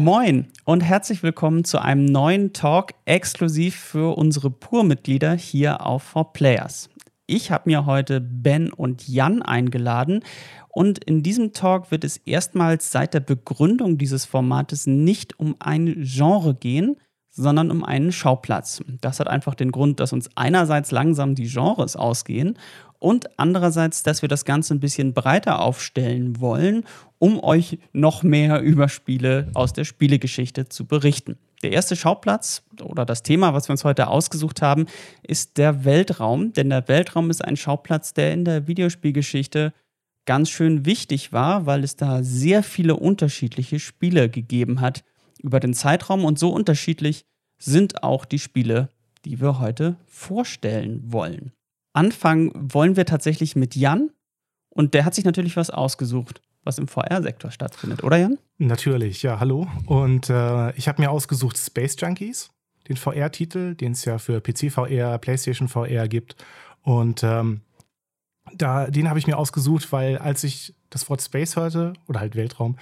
Moin und herzlich willkommen zu einem neuen Talk exklusiv für unsere Pur-Mitglieder hier auf 4Players. Ich habe mir heute Ben und Jan eingeladen und in diesem Talk wird es erstmals seit der Begründung dieses Formates nicht um ein Genre gehen, sondern um einen Schauplatz. Das hat einfach den Grund, dass uns einerseits langsam die Genres ausgehen und andererseits, dass wir das Ganze ein bisschen breiter aufstellen wollen, um euch noch mehr über Spiele aus der Spielegeschichte zu berichten. Der erste Schauplatz oder das Thema, was wir uns heute ausgesucht haben, ist der Weltraum. Denn der Weltraum ist ein Schauplatz, der in der Videospielgeschichte ganz schön wichtig war, weil es da sehr viele unterschiedliche Spiele gegeben hat über den Zeitraum. Und so unterschiedlich sind auch die Spiele, die wir heute vorstellen wollen. Anfangen wollen wir tatsächlich mit Jan. Und der hat sich natürlich was ausgesucht was im VR-Sektor stattfindet, oder Jan? Natürlich, ja, hallo. Und äh, ich habe mir ausgesucht Space Junkies, den VR-Titel, den es ja für PC VR, PlayStation VR gibt. Und ähm, da, den habe ich mir ausgesucht, weil als ich das Wort Space hörte, oder halt Weltraum,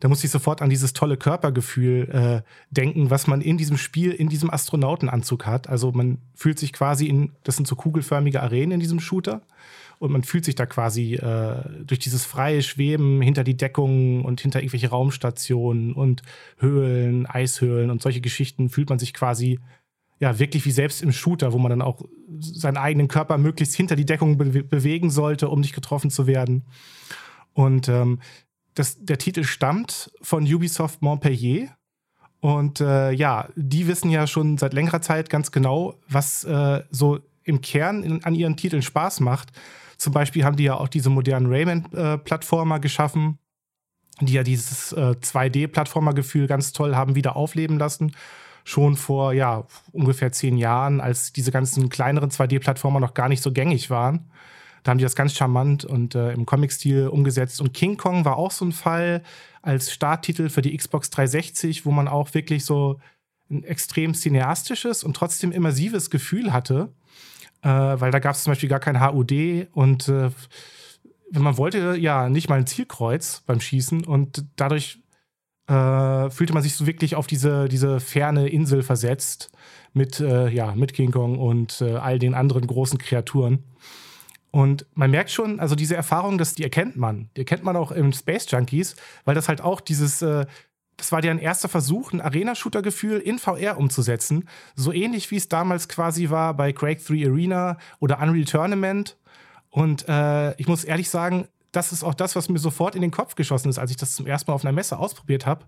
da musste ich sofort an dieses tolle Körpergefühl äh, denken, was man in diesem Spiel, in diesem Astronautenanzug hat. Also man fühlt sich quasi in, das sind so kugelförmige Arenen in diesem Shooter und man fühlt sich da quasi äh, durch dieses freie Schweben hinter die Deckungen und hinter irgendwelche Raumstationen und Höhlen, Eishöhlen und solche Geschichten fühlt man sich quasi ja wirklich wie selbst im Shooter, wo man dann auch seinen eigenen Körper möglichst hinter die Deckung be bewegen sollte, um nicht getroffen zu werden. Und ähm, das, der Titel stammt von Ubisoft Montpellier. Und äh, ja, die wissen ja schon seit längerer Zeit ganz genau, was äh, so im Kern in, an ihren Titeln Spaß macht. Zum Beispiel haben die ja auch diese modernen Rayman-Plattformer geschaffen, die ja dieses äh, 2D-Plattformer-Gefühl ganz toll haben wieder aufleben lassen. Schon vor ja, ungefähr zehn Jahren, als diese ganzen kleineren 2D-Plattformer noch gar nicht so gängig waren. Da haben die das ganz charmant und äh, im Comic-Stil umgesetzt. Und King Kong war auch so ein Fall als Starttitel für die Xbox 360, wo man auch wirklich so ein extrem cineastisches und trotzdem immersives Gefühl hatte äh, weil da gab es zum Beispiel gar kein HUD und äh, wenn man wollte, ja, nicht mal ein Zielkreuz beim Schießen und dadurch äh, fühlte man sich so wirklich auf diese, diese ferne Insel versetzt mit, äh, ja, mit King Kong und äh, all den anderen großen Kreaturen. Und man merkt schon, also diese Erfahrung, das, die erkennt man. Die erkennt man auch im Space Junkies, weil das halt auch dieses, äh, das war deren erster Versuch, ein Arena-Shooter-Gefühl in VR umzusetzen. So ähnlich wie es damals quasi war bei Quake 3 Arena oder Unreal Tournament. Und äh, ich muss ehrlich sagen, das ist auch das, was mir sofort in den Kopf geschossen ist, als ich das zum ersten Mal auf einer Messe ausprobiert habe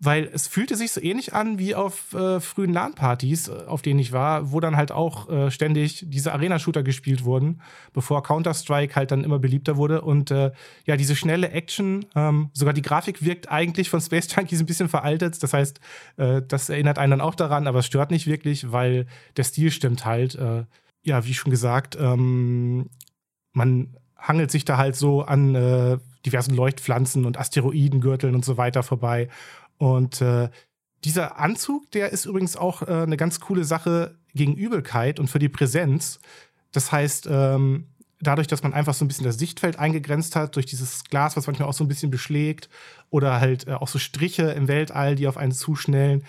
weil es fühlte sich so ähnlich an wie auf äh, frühen LAN-Partys, äh, auf denen ich war, wo dann halt auch äh, ständig diese Arena-Shooter gespielt wurden, bevor Counter-Strike halt dann immer beliebter wurde. Und äh, ja, diese schnelle Action, ähm, sogar die Grafik wirkt eigentlich von Space Junkies ein bisschen veraltet. Das heißt, äh, das erinnert einen dann auch daran, aber es stört nicht wirklich, weil der Stil stimmt halt. Äh, ja, wie schon gesagt, ähm, man hangelt sich da halt so an diversen Leuchtpflanzen und Asteroidengürteln und so weiter vorbei. Und äh, dieser Anzug, der ist übrigens auch äh, eine ganz coole Sache gegen Übelkeit und für die Präsenz. Das heißt, ähm, dadurch, dass man einfach so ein bisschen das Sichtfeld eingegrenzt hat, durch dieses Glas, was manchmal auch so ein bisschen beschlägt, oder halt äh, auch so Striche im Weltall, die auf einen zuschnellen.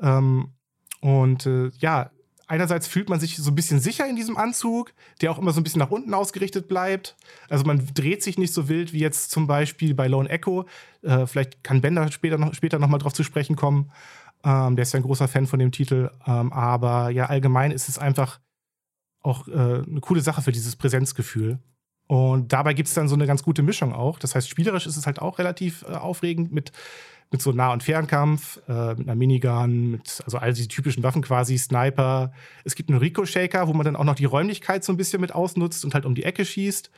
Ähm, und äh, ja, einerseits fühlt man sich so ein bisschen sicher in diesem Anzug, der auch immer so ein bisschen nach unten ausgerichtet bleibt. Also man dreht sich nicht so wild wie jetzt zum Beispiel bei Lone Echo. Äh, vielleicht kann Bender später noch, später noch mal drauf zu sprechen kommen. Ähm, der ist ja ein großer Fan von dem Titel. Ähm, aber ja, allgemein ist es einfach auch äh, eine coole Sache für dieses Präsenzgefühl. Und dabei gibt es dann so eine ganz gute Mischung auch. Das heißt, spielerisch ist es halt auch relativ äh, aufregend mit mit so Nah- und Fernkampf, äh, mit einer Minigun, mit also all diese typischen Waffen quasi, Sniper. Es gibt einen Rico-Shaker, wo man dann auch noch die Räumlichkeit so ein bisschen mit ausnutzt und halt um die Ecke schießt.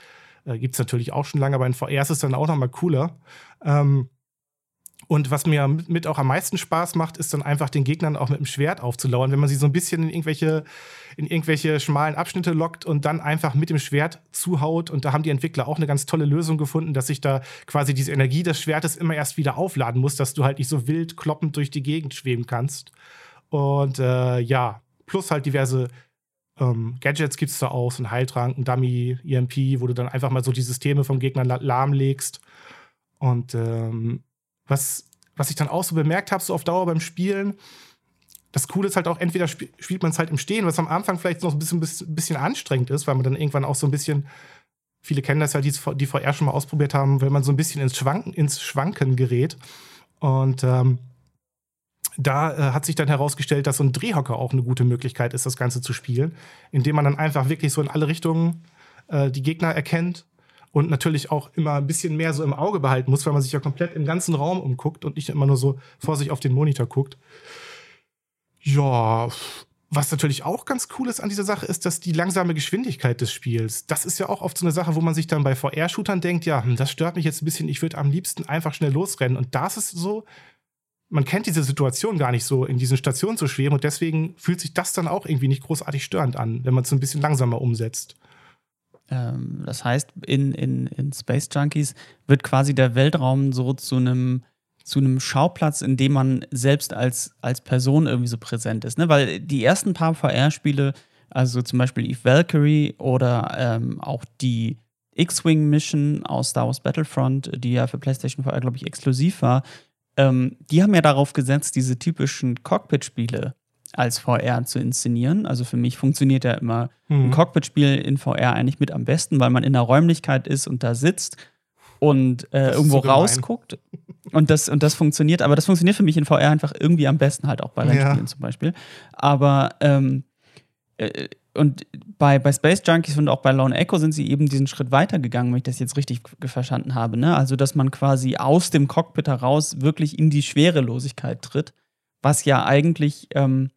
Äh, gibt es natürlich auch schon lange, aber in VR ist es dann auch noch mal cooler. Ähm, und was mir mit auch am meisten Spaß macht, ist dann einfach den Gegnern auch mit dem Schwert aufzulauern, wenn man sie so ein bisschen in irgendwelche, in irgendwelche schmalen Abschnitte lockt und dann einfach mit dem Schwert zuhaut. Und da haben die Entwickler auch eine ganz tolle Lösung gefunden, dass sich da quasi diese Energie des Schwertes immer erst wieder aufladen muss, dass du halt nicht so wild kloppend durch die Gegend schweben kannst. Und äh, ja, plus halt diverse ähm, Gadgets gibt es da auch, so ein Heiltrank, ein Dummy, EMP, wo du dann einfach mal so die Systeme vom Gegner lahmlegst. Und ähm, was was ich dann auch so bemerkt habe, so auf Dauer beim Spielen, das Coole ist halt auch, entweder sp spielt man es halt im Stehen, was am Anfang vielleicht noch ein bisschen, bisschen anstrengend ist, weil man dann irgendwann auch so ein bisschen, viele kennen das ja, die, die VR schon mal ausprobiert haben, wenn man so ein bisschen ins Schwanken, ins Schwanken gerät. Und ähm, da äh, hat sich dann herausgestellt, dass so ein Drehhocker auch eine gute Möglichkeit ist, das Ganze zu spielen, indem man dann einfach wirklich so in alle Richtungen äh, die Gegner erkennt und natürlich auch immer ein bisschen mehr so im Auge behalten muss, weil man sich ja komplett im ganzen Raum umguckt und nicht immer nur so vor sich auf den Monitor guckt. Ja, was natürlich auch ganz cool ist an dieser Sache, ist, dass die langsame Geschwindigkeit des Spiels, das ist ja auch oft so eine Sache, wo man sich dann bei VR-Shootern denkt, ja, hm, das stört mich jetzt ein bisschen, ich würde am liebsten einfach schnell losrennen. Und das ist so, man kennt diese Situation gar nicht so, in diesen Stationen zu schweben und deswegen fühlt sich das dann auch irgendwie nicht großartig störend an, wenn man es ein bisschen langsamer umsetzt. Ähm, das heißt, in, in, in Space Junkies wird quasi der Weltraum so zu einem zu einem Schauplatz, in dem man selbst als, als Person irgendwie so präsent ist. Ne? Weil die ersten paar VR-Spiele, also zum Beispiel Eve Valkyrie oder ähm, auch die X-Wing-Mission aus Star Wars Battlefront, die ja für PlayStation VR, glaube ich, exklusiv war, ähm, die haben ja darauf gesetzt, diese typischen Cockpit-Spiele als VR zu inszenieren. Also für mich funktioniert ja immer mhm. ein Cockpit-Spiel in VR eigentlich mit am besten, weil man in der Räumlichkeit ist und da sitzt und äh, irgendwo so rausguckt. Und das, und das funktioniert, aber das funktioniert für mich in VR einfach irgendwie am besten, halt auch bei Rennspielen ja. zum Beispiel. Aber ähm, äh, und bei, bei Space Junkies und auch bei Lone Echo sind sie eben diesen Schritt weitergegangen, wenn ich das jetzt richtig verstanden habe. Ne? Also, dass man quasi aus dem Cockpit heraus wirklich in die Schwerelosigkeit tritt, was ja eigentlich ähm,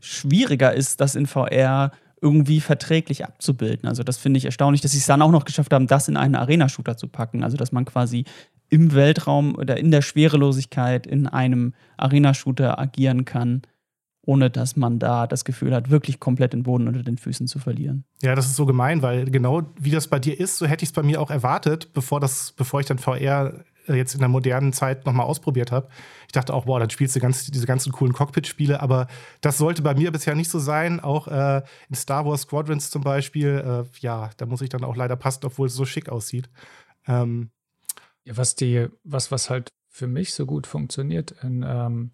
schwieriger ist, das in VR irgendwie verträglich abzubilden. Also das finde ich erstaunlich, dass sie es dann auch noch geschafft haben, das in einen Arena-Shooter zu packen. Also dass man quasi im Weltraum oder in der Schwerelosigkeit in einem Arena-Shooter agieren kann, ohne dass man da das Gefühl hat, wirklich komplett den Boden unter den Füßen zu verlieren. Ja, das ist so gemein, weil genau wie das bei dir ist, so hätte ich es bei mir auch erwartet, bevor, das, bevor ich dann VR jetzt in der modernen Zeit nochmal ausprobiert habe. Ich dachte auch, boah, dann spielst du ganz, diese ganzen coolen Cockpit-Spiele, aber das sollte bei mir bisher nicht so sein. Auch äh, in Star Wars Squadrons zum Beispiel, äh, ja, da muss ich dann auch leider passen, obwohl es so schick aussieht. Ähm, ja, was die, was, was halt für mich so gut funktioniert, in, ähm,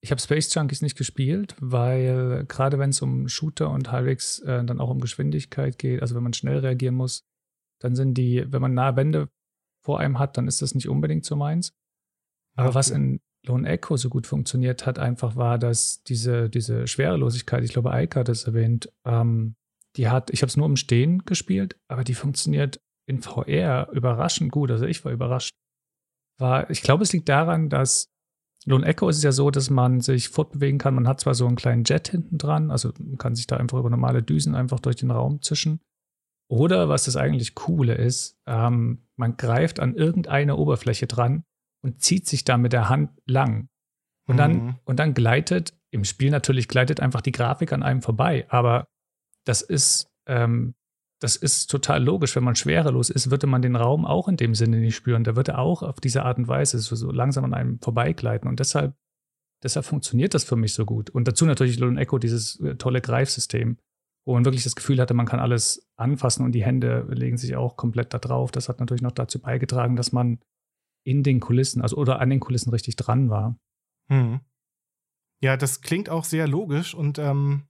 ich habe Space Junkies nicht gespielt, weil gerade wenn es um Shooter und halbwegs äh, dann auch um Geschwindigkeit geht, also wenn man schnell reagieren muss, dann sind die, wenn man nahe Wände vor einem hat, dann ist das nicht unbedingt so meins. Aber okay. was in Lone Echo so gut funktioniert hat, einfach war, dass diese, diese Schwerelosigkeit, ich glaube, Eike hat es erwähnt, ähm, die hat, ich habe es nur im Stehen gespielt, aber die funktioniert in VR überraschend gut. Also ich war überrascht. War, ich glaube, es liegt daran, dass Lone Echo ist es ja so, dass man sich fortbewegen kann. Man hat zwar so einen kleinen Jet hinten dran, also man kann sich da einfach über normale Düsen einfach durch den Raum zischen. Oder was das eigentlich Coole ist, ähm, man greift an irgendeine Oberfläche dran und zieht sich da mit der Hand lang. Und dann, mhm. und dann gleitet, im Spiel natürlich gleitet einfach die Grafik an einem vorbei, aber das ist, ähm, das ist total logisch. Wenn man schwerelos ist, würde man den Raum auch in dem Sinne nicht spüren. Da würde auch auf diese Art und Weise so, so langsam an einem vorbeigleiten. Und deshalb, deshalb funktioniert das für mich so gut. Und dazu natürlich Lone Echo, dieses äh, tolle Greifsystem man wirklich das Gefühl hatte, man kann alles anfassen und die Hände legen sich auch komplett da drauf. Das hat natürlich noch dazu beigetragen, dass man in den Kulissen, also oder an den Kulissen richtig dran war. Hm. Ja, das klingt auch sehr logisch und ähm,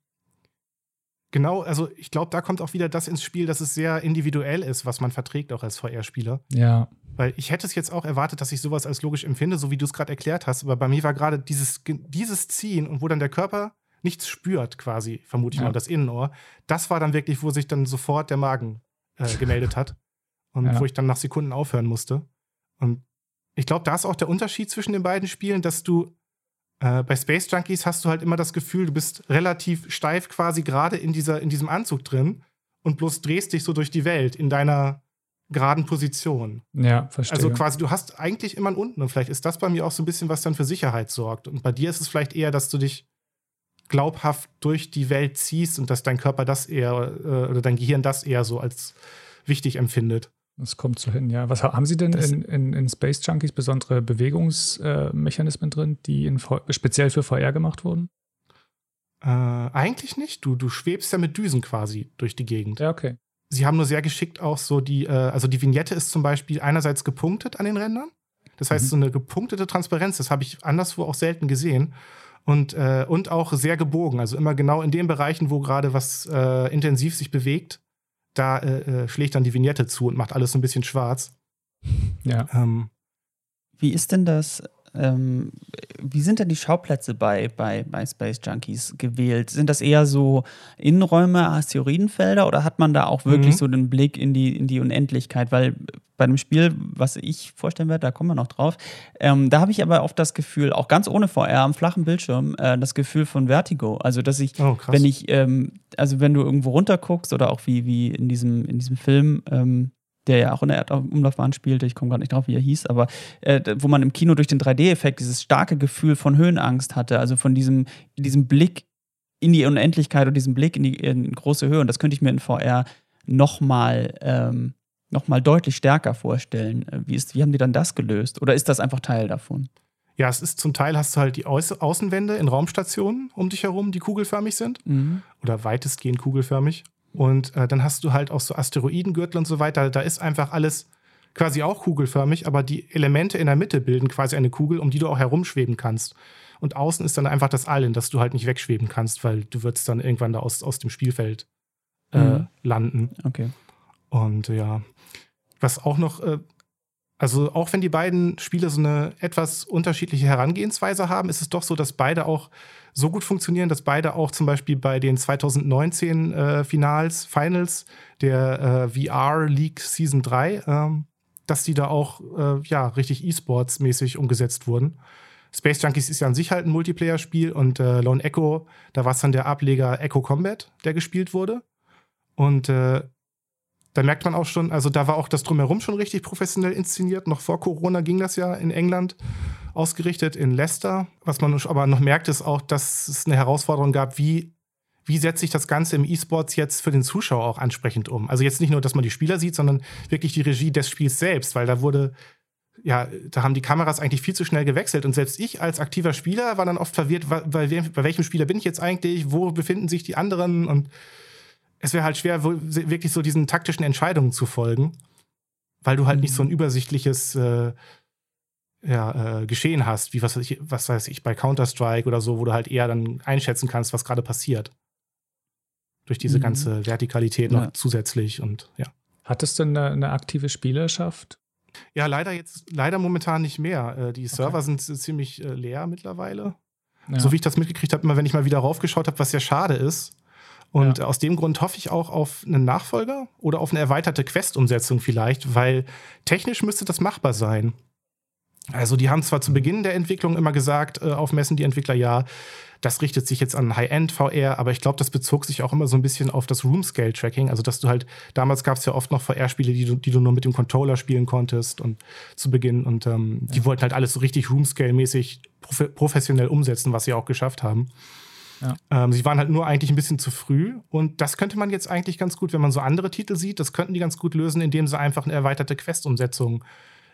genau, also ich glaube, da kommt auch wieder das ins Spiel, dass es sehr individuell ist, was man verträgt auch als VR-Spieler. Ja. Weil ich hätte es jetzt auch erwartet, dass ich sowas als logisch empfinde, so wie du es gerade erklärt hast, aber bei mir war gerade dieses, dieses Ziehen und wo dann der Körper nichts spürt, quasi, vermute ich ja. mal, das Innenohr. Das war dann wirklich, wo sich dann sofort der Magen äh, gemeldet hat. Und ja. wo ich dann nach Sekunden aufhören musste. Und ich glaube, da ist auch der Unterschied zwischen den beiden Spielen, dass du äh, bei Space Junkies hast du halt immer das Gefühl, du bist relativ steif quasi gerade in, in diesem Anzug drin und bloß drehst dich so durch die Welt in deiner geraden Position. Ja, verstehe. Also quasi, du hast eigentlich immer einen unten und vielleicht ist das bei mir auch so ein bisschen, was dann für Sicherheit sorgt. Und bei dir ist es vielleicht eher, dass du dich glaubhaft durch die Welt ziehst und dass dein Körper das eher äh, oder dein Gehirn das eher so als wichtig empfindet. Das kommt so hin, ja. Was haben Sie denn in, in, in, Space Junkies besondere Bewegungsmechanismen äh, drin, die in, speziell für VR gemacht wurden? Äh, eigentlich nicht. Du, du schwebst ja mit Düsen quasi durch die Gegend. Ja, okay. Sie haben nur sehr geschickt auch so die, äh, also die Vignette ist zum Beispiel einerseits gepunktet an den Rändern Das heißt, mhm. so eine gepunktete Transparenz, das habe ich anderswo auch selten gesehen. Und, äh, und auch sehr gebogen. Also immer genau in den Bereichen, wo gerade was äh, intensiv sich bewegt, da äh, äh schlägt dann die Vignette zu und macht alles so ein bisschen schwarz. Ja. Ähm, Wie ist denn das ähm, wie sind denn die Schauplätze bei, bei, bei Space Junkies gewählt? Sind das eher so Innenräume, Asteroidenfelder oder hat man da auch wirklich mhm. so den Blick in die, in die Unendlichkeit? Weil bei dem Spiel, was ich vorstellen werde, da kommen wir noch drauf, ähm, da habe ich aber oft das Gefühl, auch ganz ohne VR am flachen Bildschirm, äh, das Gefühl von Vertigo. Also, dass ich, oh, wenn ich, ähm, also wenn du irgendwo runterguckst oder auch wie, wie in diesem, in diesem Film, ähm, der ja auch in der Erdumlaufbahn spielte, ich komme gerade nicht drauf, wie er hieß, aber äh, wo man im Kino durch den 3D-Effekt dieses starke Gefühl von Höhenangst hatte, also von diesem, diesem Blick in die Unendlichkeit und diesem Blick in die in große Höhe. Und das könnte ich mir in VR nochmal ähm, noch deutlich stärker vorstellen. Wie, ist, wie haben die dann das gelöst? Oder ist das einfach Teil davon? Ja, es ist zum Teil hast du halt die Außenwände in Raumstationen um dich herum, die kugelförmig sind. Mhm. Oder weitestgehend kugelförmig. Und äh, dann hast du halt auch so Asteroidengürtel und so weiter. Da ist einfach alles quasi auch kugelförmig, aber die Elemente in der Mitte bilden quasi eine Kugel, um die du auch herumschweben kannst. Und außen ist dann einfach das All, in das du halt nicht wegschweben kannst, weil du würdest dann irgendwann da aus, aus dem Spielfeld äh, mhm. landen. Okay. Und ja, was auch noch äh, also auch wenn die beiden Spiele so eine etwas unterschiedliche Herangehensweise haben, ist es doch so, dass beide auch so gut funktionieren, dass beide auch zum Beispiel bei den 2019 äh, Finals, Finals der äh, VR League Season 3, äh, dass die da auch äh, ja richtig E-Sports-mäßig umgesetzt wurden. Space Junkies ist ja an sich halt ein Multiplayer-Spiel und äh, Lone Echo, da war es dann der Ableger Echo Combat, der gespielt wurde. Und äh, da merkt man auch schon, also da war auch das Drumherum schon richtig professionell inszeniert. Noch vor Corona ging das ja in England ausgerichtet in Leicester. Was man aber noch merkt, ist auch, dass es eine Herausforderung gab, wie, wie setze ich das Ganze im E-Sports jetzt für den Zuschauer auch ansprechend um? Also jetzt nicht nur, dass man die Spieler sieht, sondern wirklich die Regie des Spiels selbst, weil da wurde, ja, da haben die Kameras eigentlich viel zu schnell gewechselt und selbst ich als aktiver Spieler war dann oft verwirrt, bei, bei welchem Spieler bin ich jetzt eigentlich, wo befinden sich die anderen und es wäre halt schwer, wirklich so diesen taktischen Entscheidungen zu folgen, weil du halt mhm. nicht so ein mhm. übersichtliches äh, ja, äh, Geschehen hast, wie was weiß, ich, was weiß ich, bei Counter-Strike oder so, wo du halt eher dann einschätzen kannst, was gerade passiert. Durch diese mhm. ganze Vertikalität noch ja. zusätzlich und ja. Hat es denn eine, eine, aktive Spielerschaft? Ja, leider jetzt, leider momentan nicht mehr. Äh, die Server okay. sind ziemlich äh, leer mittlerweile. Ja. So wie ich das mitgekriegt habe, immer wenn ich mal wieder raufgeschaut habe, was ja schade ist, und ja. aus dem Grund hoffe ich auch auf einen Nachfolger oder auf eine erweiterte Quest-Umsetzung vielleicht, weil technisch müsste das machbar sein. Also die haben zwar zu Beginn der Entwicklung immer gesagt, äh, auf Messen die Entwickler, ja, das richtet sich jetzt an High-End VR, aber ich glaube, das bezog sich auch immer so ein bisschen auf das Room-Scale-Tracking. Also, dass du halt, damals gab es ja oft noch VR-Spiele, die du, die du nur mit dem Controller spielen konntest und zu Beginn. Und ähm, ja. die wollten halt alles so richtig Room-Scale-mäßig prof professionell umsetzen, was sie auch geschafft haben. Ja. Ähm, sie waren halt nur eigentlich ein bisschen zu früh. Und das könnte man jetzt eigentlich ganz gut, wenn man so andere Titel sieht, das könnten die ganz gut lösen, indem sie einfach eine erweiterte Quest-Umsetzung.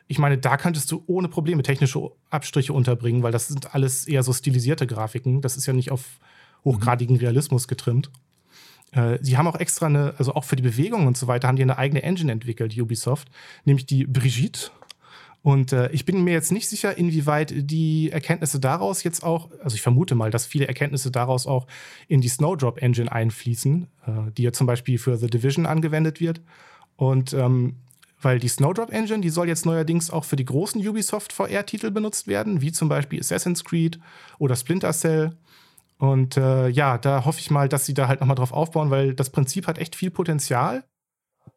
Ich meine, da könntest du ohne Probleme technische Abstriche unterbringen, weil das sind alles eher so stilisierte Grafiken. Das ist ja nicht auf hochgradigen Realismus getrimmt. Äh, sie haben auch extra eine, also auch für die Bewegung und so weiter, haben die eine eigene Engine entwickelt, Ubisoft, nämlich die Brigitte. Und äh, ich bin mir jetzt nicht sicher, inwieweit die Erkenntnisse daraus jetzt auch, also ich vermute mal, dass viele Erkenntnisse daraus auch in die Snowdrop Engine einfließen, äh, die ja zum Beispiel für The Division angewendet wird. Und ähm, weil die Snowdrop Engine, die soll jetzt neuerdings auch für die großen Ubisoft VR-Titel benutzt werden, wie zum Beispiel Assassin's Creed oder Splinter Cell. Und äh, ja, da hoffe ich mal, dass sie da halt nochmal drauf aufbauen, weil das Prinzip hat echt viel Potenzial.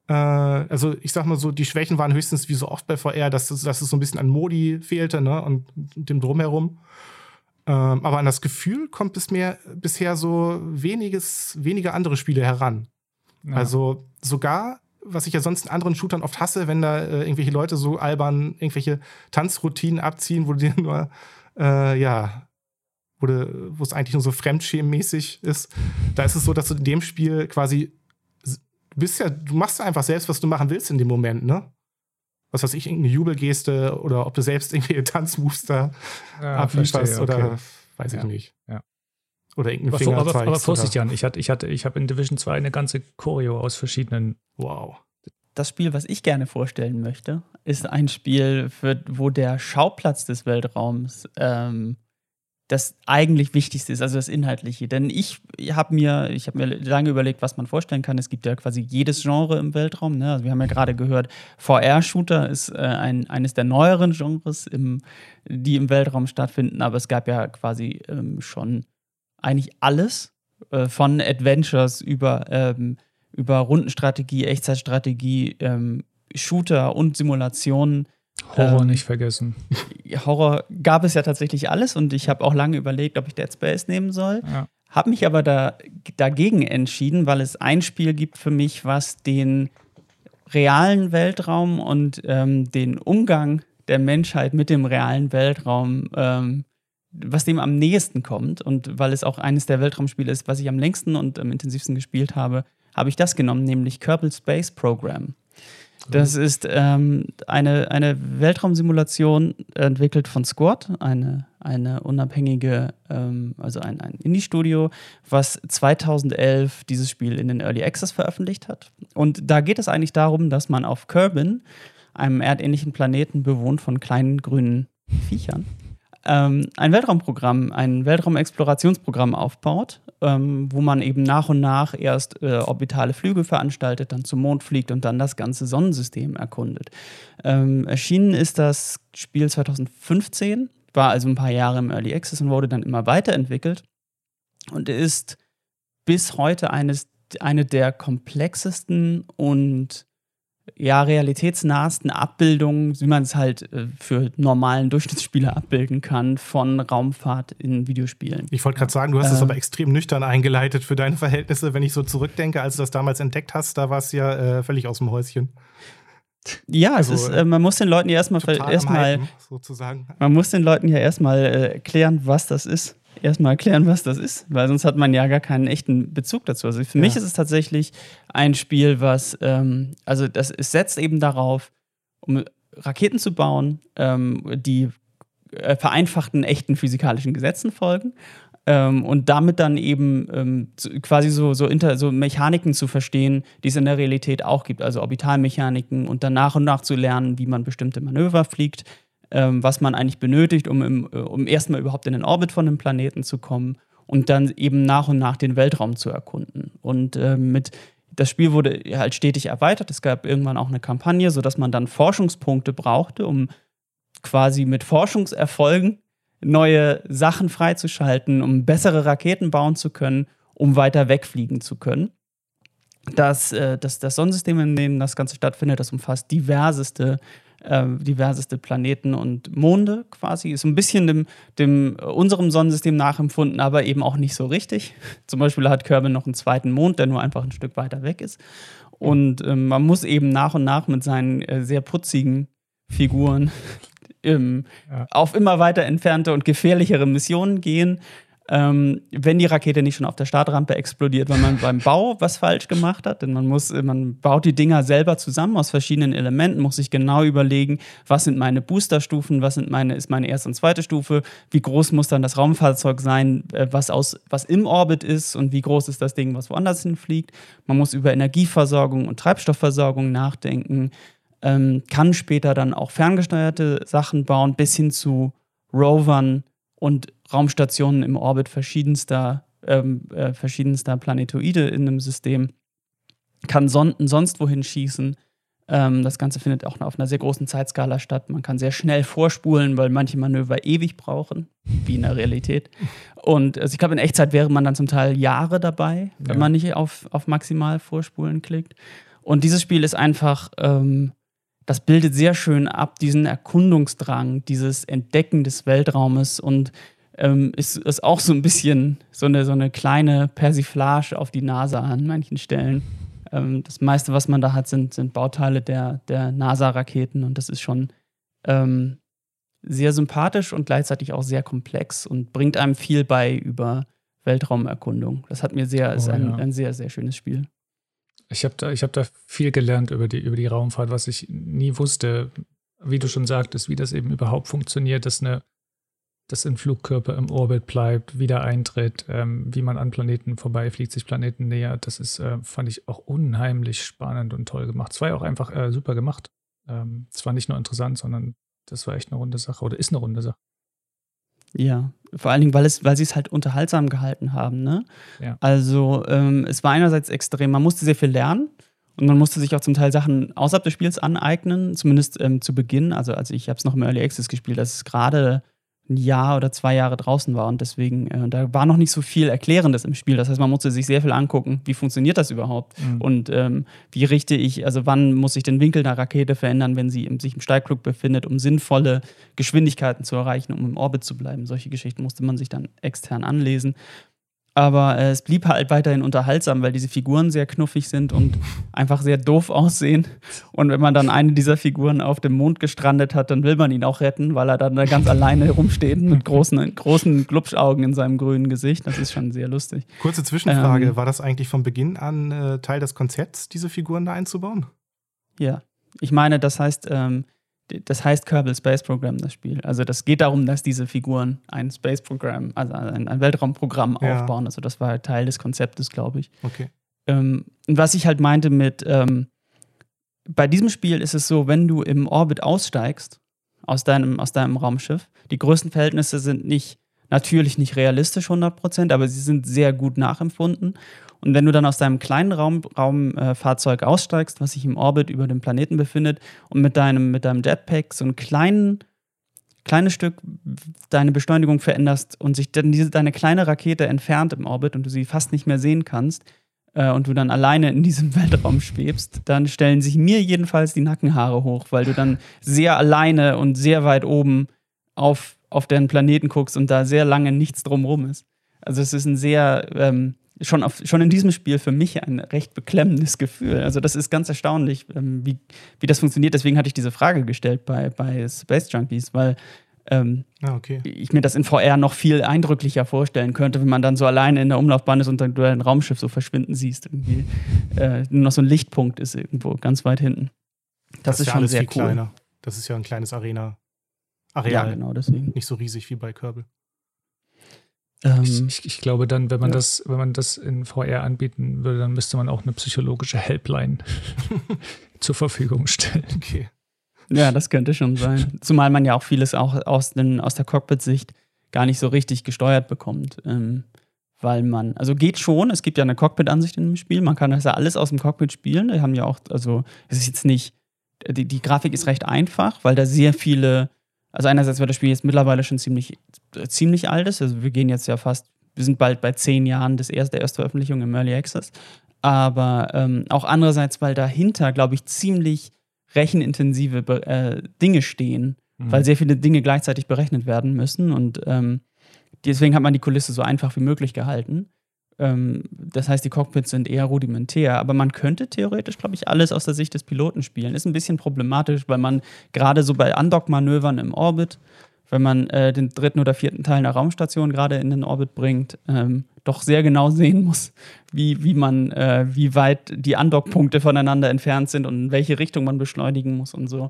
Äh, also ich sag mal so, die Schwächen waren höchstens wie so oft bei VR, dass, dass es so ein bisschen an Modi fehlte ne? und dem Drumherum. Ähm, aber an das Gefühl kommt es mir bisher so weniges, weniger andere Spiele heran. Ja. Also sogar, was ich ja sonst in anderen Shootern oft hasse, wenn da äh, irgendwelche Leute so albern irgendwelche Tanzroutinen abziehen, wo dir nur, äh, ja, wo, es eigentlich nur so fremdschämmäßig ist. Da ist es so, dass du in dem Spiel quasi du bist ja, du machst einfach selbst, was du machen willst in dem Moment, ne? Was weiß ich, irgendeine Jubelgeste oder ob du selbst irgendwie Tanzmoves da ja, ablieferst okay. oder weiß ich ja. nicht. Ja. Oder irgendeinen Finger aber, aber, aber Vorsicht, Jan, ich hatte, ich hatte, ich habe in Division 2 eine ganze Choreo aus verschiedenen. Wow. Das Spiel, was ich gerne vorstellen möchte, ist ein Spiel, für, wo der Schauplatz des Weltraums ähm, das eigentlich Wichtigste ist, also das Inhaltliche. Denn ich habe mir, ich habe mir lange überlegt, was man vorstellen kann. Es gibt ja quasi jedes Genre im Weltraum. Ne? Also wir haben ja gerade gehört, VR-Shooter ist äh, ein, eines der neueren Genres, im, die im Weltraum stattfinden. Aber es gab ja quasi ähm, schon eigentlich alles äh, von Adventures über, ähm, über Rundenstrategie, Echtzeitstrategie, ähm, Shooter und Simulationen Horror ähm, nicht vergessen. Horror gab es ja tatsächlich alles und ich habe auch lange überlegt, ob ich Dead Space nehmen soll. Ja. Habe mich aber da, dagegen entschieden, weil es ein Spiel gibt für mich, was den realen Weltraum und ähm, den Umgang der Menschheit mit dem realen Weltraum, ähm, was dem am nächsten kommt. Und weil es auch eines der Weltraumspiele ist, was ich am längsten und am intensivsten gespielt habe, habe ich das genommen, nämlich Kerbal Space Program. Das ist ähm, eine, eine Weltraumsimulation entwickelt von Squad, eine, eine unabhängige, ähm, also ein, ein Indie-Studio, was 2011 dieses Spiel in den Early Access veröffentlicht hat. Und da geht es eigentlich darum, dass man auf Kerbin, einem erdähnlichen Planeten, bewohnt von kleinen grünen Viechern, ähm, ein Weltraumprogramm, ein Weltraumexplorationsprogramm aufbaut, ähm, wo man eben nach und nach erst äh, orbitale Flüge veranstaltet, dann zum Mond fliegt und dann das ganze Sonnensystem erkundet. Ähm, erschienen ist das Spiel 2015, war also ein paar Jahre im Early Access und wurde dann immer weiterentwickelt und ist bis heute eines, eine der komplexesten und ja, realitätsnahsten Abbildungen, wie man es halt äh, für normalen Durchschnittsspieler abbilden kann, von Raumfahrt in Videospielen. Ich wollte gerade sagen, du hast es äh, aber extrem nüchtern eingeleitet für deine Verhältnisse. Wenn ich so zurückdenke, als du das damals entdeckt hast, da war es ja äh, völlig aus dem Häuschen. Ja, also, ist, äh, man muss den Leuten ja erstmal erstmal sozusagen. Man muss den Leuten ja erstmal äh, erklären, was das ist erstmal erklären, was das ist, weil sonst hat man ja gar keinen echten Bezug dazu. Also für ja. mich ist es tatsächlich ein Spiel, was, ähm, also das, es setzt eben darauf, um Raketen zu bauen, ähm, die äh, vereinfachten echten physikalischen Gesetzen folgen. Ähm, und damit dann eben ähm, quasi so, so, inter, so Mechaniken zu verstehen, die es in der Realität auch gibt, also Orbitalmechaniken und dann nach und nach zu lernen, wie man bestimmte Manöver fliegt, ähm, was man eigentlich benötigt, um, im, äh, um erstmal überhaupt in den Orbit von einem Planeten zu kommen und dann eben nach und nach den Weltraum zu erkunden. Und äh, mit das Spiel wurde halt stetig erweitert. Es gab irgendwann auch eine Kampagne, sodass man dann Forschungspunkte brauchte, um quasi mit Forschungserfolgen neue Sachen freizuschalten, um bessere Raketen bauen zu können, um weiter wegfliegen zu können. Das, äh, das, das Sonnensystem, in dem das Ganze stattfindet, das umfasst diverseste äh, diverseste Planeten und Monde quasi. Ist ein bisschen dem, dem äh, unserem Sonnensystem nachempfunden, aber eben auch nicht so richtig. Zum Beispiel hat Kerbin noch einen zweiten Mond, der nur einfach ein Stück weiter weg ist. Und äh, man muss eben nach und nach mit seinen äh, sehr putzigen Figuren ähm, ja. auf immer weiter entfernte und gefährlichere Missionen gehen ähm, wenn die Rakete nicht schon auf der Startrampe explodiert, weil man beim Bau was falsch gemacht hat. Denn man muss, man baut die Dinger selber zusammen aus verschiedenen Elementen, muss sich genau überlegen, was sind meine Boosterstufen, was sind meine, ist meine erste und zweite Stufe, wie groß muss dann das Raumfahrzeug sein, äh, was aus, was im Orbit ist und wie groß ist das Ding, was woanders hinfliegt. Man muss über Energieversorgung und Treibstoffversorgung nachdenken, ähm, kann später dann auch ferngesteuerte Sachen bauen, bis hin zu Rovern und Raumstationen im Orbit verschiedenster, ähm, äh, verschiedenster Planetoide in einem System, kann Sonden sonst wohin schießen. Ähm, das Ganze findet auch auf einer sehr großen Zeitskala statt. Man kann sehr schnell vorspulen, weil manche Manöver ewig brauchen, wie in der Realität. Und also ich glaube, in Echtzeit wäre man dann zum Teil Jahre dabei, wenn ja. man nicht auf, auf maximal vorspulen klickt. Und dieses Spiel ist einfach, ähm, das bildet sehr schön ab, diesen Erkundungsdrang, dieses Entdecken des Weltraumes und ähm, ist, ist auch so ein bisschen so eine, so eine kleine Persiflage auf die NASA an manchen Stellen. Ähm, das meiste, was man da hat, sind, sind Bauteile der, der NASA-Raketen und das ist schon ähm, sehr sympathisch und gleichzeitig auch sehr komplex und bringt einem viel bei über Weltraumerkundung. Das hat mir sehr, oh, ist ein, ja. ein sehr, sehr schönes Spiel. Ich habe da, hab da viel gelernt über die, über die Raumfahrt, was ich nie wusste, wie du schon sagtest, wie das eben überhaupt funktioniert, dass eine dass ein Flugkörper im Orbit bleibt, wieder eintritt, ähm, wie man an Planeten vorbeifliegt, sich Planeten nähert. Das ist, äh, fand ich auch unheimlich spannend und toll gemacht. Es war ja auch einfach äh, super gemacht. ähm, es war nicht nur interessant, sondern das war echt eine runde Sache oder ist eine runde Sache. Ja, vor allen Dingen, weil, es, weil sie es halt unterhaltsam gehalten haben. Ne? Ja. Also ähm, es war einerseits extrem, man musste sehr viel lernen und man musste sich auch zum Teil Sachen außerhalb des Spiels aneignen, zumindest ähm, zu Beginn. Also, also ich habe es noch im Early Access gespielt, das ist gerade ein Jahr oder zwei Jahre draußen war und deswegen, äh, da war noch nicht so viel Erklärendes im Spiel. Das heißt, man musste sich sehr viel angucken, wie funktioniert das überhaupt Mhm. und ähm, wie richte ich, also wann muss ich den Winkel einer Rakete verändern, wenn sie im, sich im Steigflug befindet, um sinnvolle Geschwindigkeiten zu erreichen, um im Orbit zu bleiben. Solche Geschichten musste man sich dann extern anlesen. Aber äh, es blieb halt weiterhin unterhaltsam, weil diese Figuren sehr knuffig sind und einfach sehr doof aussehen. Und wenn man dann eine dieser Figuren auf dem Mond gestrandet hat, dann will man ihn auch retten, weil er dann da ganz alleine herumsteht mit großen, großen Glubschaugen in seinem grünen Gesicht. Das ist schon sehr lustig. Kurze Zwischenfrage: Ähm. War das eigentlich von Beginn an äh, Teil des Konzepts, diese Figuren da einzubauen? Ja. Ich meine, das heißt, ähm, das heißt Kerbal Space Program, das Spiel. Also das geht darum, dass diese Figuren ein Space Program, also ein, ein Weltraumprogramm Ja. aufbauen. Also das war Teil des Konzeptes, glaube ich. Okay. Ähm, und was ich halt meinte mit, ähm, bei diesem Spiel ist es so, wenn du im Orbit aussteigst aus deinem, aus deinem Raumschiff, die Größenverhältnisse sind nicht, natürlich nicht realistisch 100%, aber sie sind sehr gut nachempfunden. Und wenn du dann aus deinem kleinen Raumfahrzeug Raum, äh, Fahrzeug aussteigst, was sich im Orbit über dem Planeten befindet, und mit deinem, mit deinem Jetpack so ein kleinen, kleines Stück deine Beschleunigung veränderst und sich dann diese, deine kleine Rakete entfernt im Orbit und du sie fast nicht mehr sehen kannst, äh, und du dann alleine in diesem Weltraum schwebst, dann stellen sich mir jedenfalls die Nackenhaare hoch, weil du dann sehr alleine und sehr weit oben auf, auf den Planeten guckst und da sehr lange nichts drumrum ist. Also es ist ein sehr, ähm, schon, auf, schon in diesem Spiel für mich ein recht beklemmendes Gefühl. Also das ist ganz erstaunlich, ähm, wie, wie das funktioniert. Deswegen hatte ich diese Frage gestellt bei, bei Space Junkies, weil ähm, Ah, okay. ich mir das in VR noch viel eindrücklicher vorstellen könnte, wenn man dann so alleine in der Umlaufbahn ist und dann du dein Raumschiff so verschwinden siehst. Irgendwie. Äh, nur noch so ein Lichtpunkt ist irgendwo ganz weit hinten. Das, ist ja schon sehr cool. kleiner. Das ist ja ein kleines Arena. Areal. Ja, genau, deswegen. Nicht so riesig wie bei. Ähm, Ich, ich, ich glaube dann, wenn man Ja. das, wenn man das in VR anbieten würde, dann müsste man auch eine psychologische Helpline zur Verfügung stellen. Okay. ja, das könnte schon sein. Zumal man ja auch vieles auch aus, den, aus der Cockpit-Sicht gar nicht so richtig gesteuert bekommt. Ähm, weil man, also geht schon, es gibt ja eine Cockpit-Ansicht in dem Spiel, man kann das ja alles aus dem Cockpit spielen. Die haben ja auch, also es ist jetzt nicht, die, die Grafik ist recht einfach, weil da sehr viele, also einerseits, weil das Spiel jetzt mittlerweile schon ziemlich, ziemlich alt ist, also wir gehen jetzt ja fast, wir sind bald bei zehn Jahren des erst, der Erstveröffentlichung im Early Access, aber ähm, auch andererseits, weil dahinter, glaube ich, ziemlich rechenintensive äh, Dinge stehen, Mhm. weil sehr viele Dinge gleichzeitig berechnet werden müssen und ähm, deswegen hat man die Kulisse so einfach wie möglich gehalten. Ähm, das heißt, die Cockpits sind eher rudimentär, aber man könnte theoretisch, glaube ich, alles aus der Sicht des Piloten spielen. Ist ein bisschen problematisch, weil man gerade so bei Undock-Manövern im Orbit, wenn man äh, den dritten oder vierten Teil einer Raumstation gerade in den Orbit bringt, ähm, doch sehr genau sehen muss, wie, wie man, äh, wie weit die Undock-Punkte voneinander entfernt sind und in welche Richtung man beschleunigen muss und so.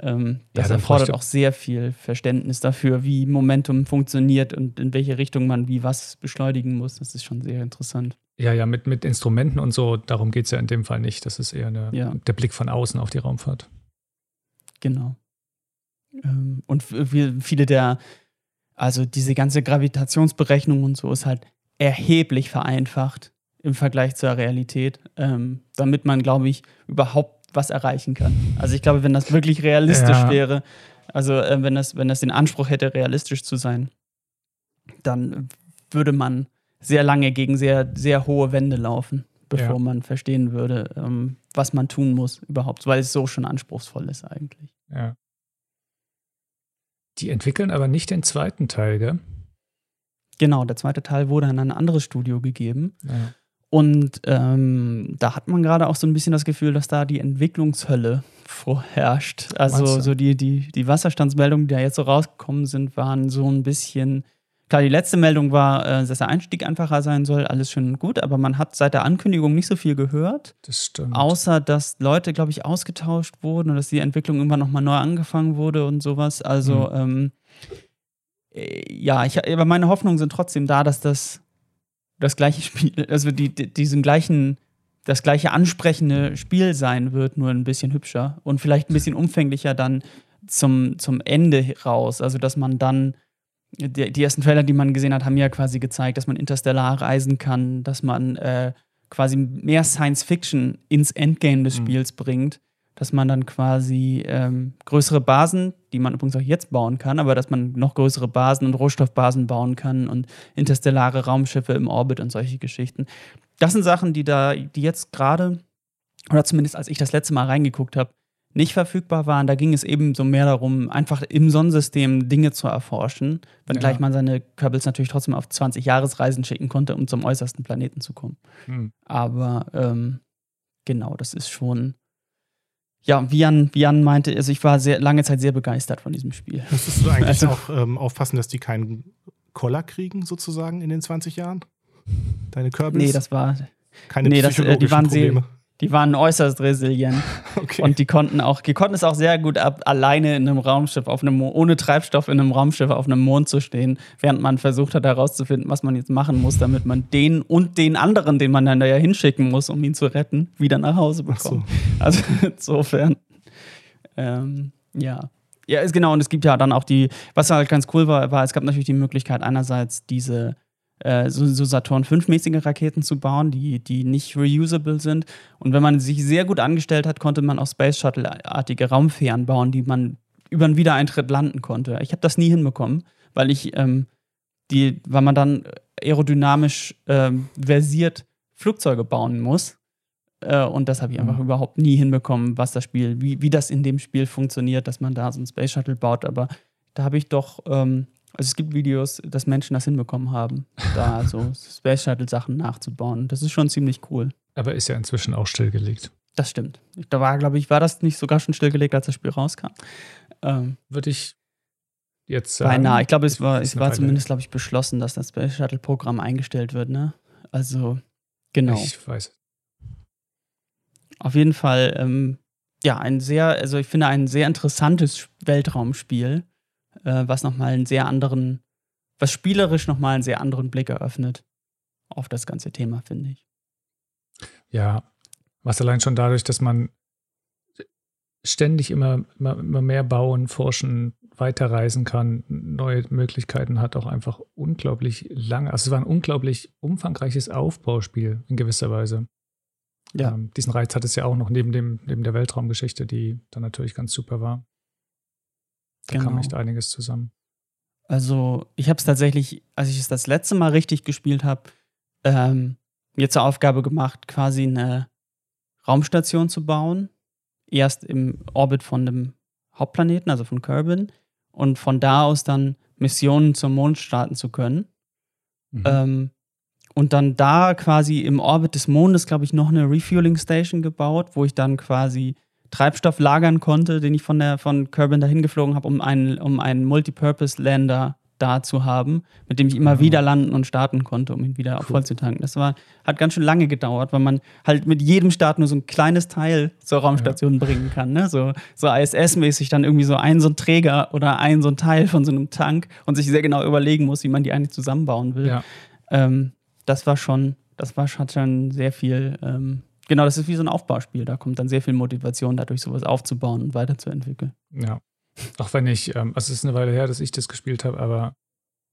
Ähm, das dann erfordert auch sehr viel Verständnis dafür, wie Momentum funktioniert und in welche Richtung man wie was beschleunigen muss. Das ist schon sehr interessant. Ja, ja, mit, mit Instrumenten und so, darum geht es ja in dem Fall nicht. Das ist eher eine, Ja. der Blick von außen auf die Raumfahrt. Genau. Ähm, und viele der, also diese ganze Gravitationsberechnung und so ist halt erheblich vereinfacht im Vergleich zur Realität, ähm, damit man, glaube ich, überhaupt was erreichen kann. Also ich glaube, wenn das wirklich realistisch Ja. wäre, also äh, wenn, das, wenn das den Anspruch hätte, realistisch zu sein, dann würde man sehr lange gegen sehr, sehr hohe Wände laufen, bevor Ja. man verstehen würde, ähm, was man tun muss überhaupt, weil es so schon anspruchsvoll ist eigentlich. Ja. Die entwickeln aber nicht den zweiten Teil, gell? Genau, der zweite Teil wurde an ein anderes Studio gegeben. Ja. Und ähm, da hat man gerade auch so ein bisschen das Gefühl, dass da die Entwicklungshölle vorherrscht. Also so die, die, die Wasserstandsmeldungen, die da jetzt so rausgekommen sind, waren so ein bisschen. Klar, die letzte Meldung war, äh, dass der Einstieg einfacher sein soll, alles schön und gut, aber man hat seit der Ankündigung nicht so viel gehört, Das stimmt. außer dass Leute, glaube ich, ausgetauscht wurden und dass die Entwicklung irgendwann nochmal neu angefangen wurde und sowas. Also, ähm, äh, ja, ich, aber meine Hoffnungen sind trotzdem da, dass das das gleiche Spiel, also die, die, diesen gleichen das gleiche ansprechende Spiel sein wird, nur ein bisschen hübscher und vielleicht ein bisschen umfänglicher dann zum, zum Ende raus. Also, dass man dann, die, die ersten Trailer, die man gesehen hat, haben ja quasi gezeigt, dass man interstellar reisen kann, dass man äh, quasi mehr Science Fiction ins Endgame des mhm. Spiels mhm. bringt, dass man dann quasi ähm, größere Basen, die man übrigens auch jetzt bauen kann, aber dass man noch größere Basen und Rohstoffbasen bauen kann und interstellare Raumschiffe im Orbit und solche Geschichten. Das sind Sachen, die da, die jetzt gerade, oder zumindest als ich das letzte Mal reingeguckt habe, nicht verfügbar waren. Da ging es eben so mehr darum, einfach im Sonnensystem Dinge zu erforschen, wenngleich ja. man seine Kerbals natürlich trotzdem auf 20 Jahresreisen schicken konnte, um zum äußersten Planeten zu kommen. Hm. Aber ähm, genau, das ist schon. Ja, wie Jan, wie Jan meinte, also ich war sehr lange Zeit sehr begeistert von diesem Spiel. Müsstest du eigentlich also, auch ähm, aufpassen, dass die keinen Koller kriegen, sozusagen, in den 20 Jahren? Deine Kerbals? Nee, das war. Keine nee, das, äh, die waren Probleme. sehr die waren äußerst resilient. Okay. Und die konnten auch, die konnten es auch sehr gut ab, alleine in einem Raumschiff, auf einem, ohne Treibstoff in einem Raumschiff auf einem Mond zu stehen, während man versucht hat herauszufinden, was man jetzt machen muss, damit man den und den anderen, den man dann da ja hinschicken muss, um ihn zu retten, wieder nach Hause bekommt. So. Also insofern, ähm, ja. Ja, ist genau, und es gibt ja dann auch die, was halt ganz cool war, war, es gab natürlich die Möglichkeit, einerseits diese äh, so, so Saturn 5-mäßige Raketen zu bauen, die, die nicht reusable sind. Und wenn man sich sehr gut angestellt hat, konnte man auch Space Shuttle-artige Raumfähren bauen, die man über einen Wiedereintritt landen konnte. Ich habe das nie hinbekommen, weil ich ähm, die, weil man dann aerodynamisch ähm, versiert Flugzeuge bauen muss. Äh, und das habe ich einfach mhm. überhaupt nie hinbekommen, was das Spiel, wie, wie das in dem Spiel funktioniert, dass man da so ein Space Shuttle baut. Aber da habe ich doch ähm, also es gibt Videos, dass Menschen das hinbekommen haben, da so Space Shuttle-Sachen nachzubauen. Das ist schon ziemlich cool. Aber ist ja inzwischen auch stillgelegt. Das stimmt. Da war, glaube ich, war das nicht sogar schon stillgelegt, als das Spiel rauskam. Ähm, Würde ich jetzt sagen. Beinahe. Ich glaube, es war, es war zumindest, glaube ich, beschlossen, dass das Space Shuttle-Programm eingestellt wird, ne? Also, genau. Ich weiß. Auf jeden Fall, ähm, ja, ein sehr, also ich finde ein sehr interessantes Weltraumspiel äh, was nochmal einen sehr anderen, was spielerisch nochmal einen sehr anderen Blick eröffnet auf das ganze Thema, finde ich. Ja, was allein schon dadurch, dass man ständig immer, immer, immer mehr bauen, forschen, weiterreisen kann, neue Möglichkeiten hat, auch einfach unglaublich lange. Also es war ein unglaublich umfangreiches Aufbauspiel in gewisser Weise. Ja. Ähm, diesen Reiz hat es ja auch noch neben, dem, neben der Weltraumgeschichte, die dann natürlich ganz super war. Da genau. kam echt einiges zusammen. Also, ich habe es tatsächlich, als ich es das letzte Mal richtig gespielt habe, ähm, mir zur Aufgabe gemacht, quasi eine Raumstation zu bauen. Erst im Orbit von dem Hauptplaneten, also von Kerbin, und von da aus dann Missionen zum Mond starten zu können. Mhm. Ähm, und dann da quasi im Orbit des Mondes, glaube ich, noch eine Refueling Station gebaut, wo ich dann quasi Treibstoff lagern konnte, den ich von der von Kerbin dahin geflogen habe, um einen, um einen Multipurpose-Lander da zu haben, mit dem ich immer mhm. wieder landen und starten konnte, um ihn wieder cool. voll zu tanken. Das war, hat ganz schön lange gedauert, weil man halt mit jedem Start nur so ein kleines Teil zur Raumstation ja. bringen kann. Ne? So, so ISS-mäßig dann irgendwie so ein so ein Träger oder ein so ein Teil von so einem Tank und sich sehr genau überlegen muss, wie man die eigentlich zusammenbauen will. Ja. Ähm, das war schon, das war hat schon sehr viel ähm, Genau, das ist wie so ein Aufbauspiel. Da kommt dann sehr viel Motivation, dadurch sowas aufzubauen und weiterzuentwickeln. Ja. Auch wenn ich, ähm, also es ist eine Weile her, dass ich das gespielt habe, aber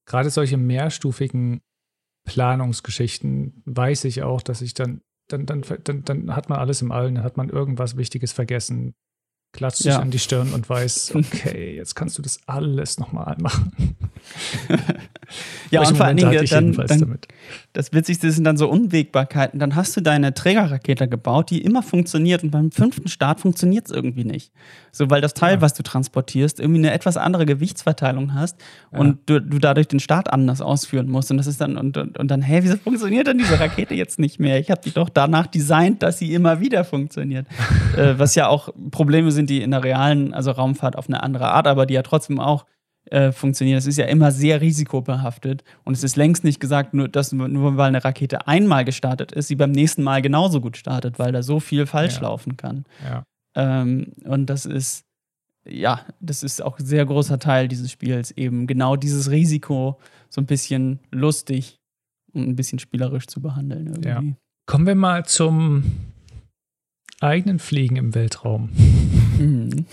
gerade solche mehrstufigen Planungsgeschichten weiß ich auch, dass ich dann, dann, dann, dann, dann hat man alles im Allen, dann hat man irgendwas Wichtiges vergessen, klatscht sich ja. an die Stirn und weiß, okay, jetzt kannst du das alles nochmal machen. ja, und vor allen Dingen, dann, dann das Witzigste sind dann so Unwägbarkeiten. Dann hast du deine Trägerrakete gebaut, die immer funktioniert und beim fünften Start funktioniert es irgendwie nicht. So, weil das Teil, ja. was du transportierst, irgendwie eine etwas andere Gewichtsverteilung hast ja. und du, du dadurch den Start anders ausführen musst. Und das ist dann, und, und, und dann, hä, wieso funktioniert denn diese Rakete jetzt nicht mehr? Ich habe die doch danach designt, dass sie immer wieder funktioniert. äh, was ja auch Probleme sind, sind die in der realen, also Raumfahrt auf eine andere Art, aber die ja trotzdem auch äh, funktionieren. Es ist ja immer sehr risikobehaftet und es ist längst nicht gesagt, nur, dass nur weil eine Rakete einmal gestartet ist, sie beim nächsten Mal genauso gut startet, weil da so viel falsch ja. laufen kann. Ja. Ähm, und das ist, ja, das ist auch ein sehr großer Teil dieses Spiels, eben genau dieses Risiko so ein bisschen lustig und ein bisschen spielerisch zu behandeln irgendwie. Ja. Kommen wir mal zum eigenen Fliegen im Weltraum. Mhm.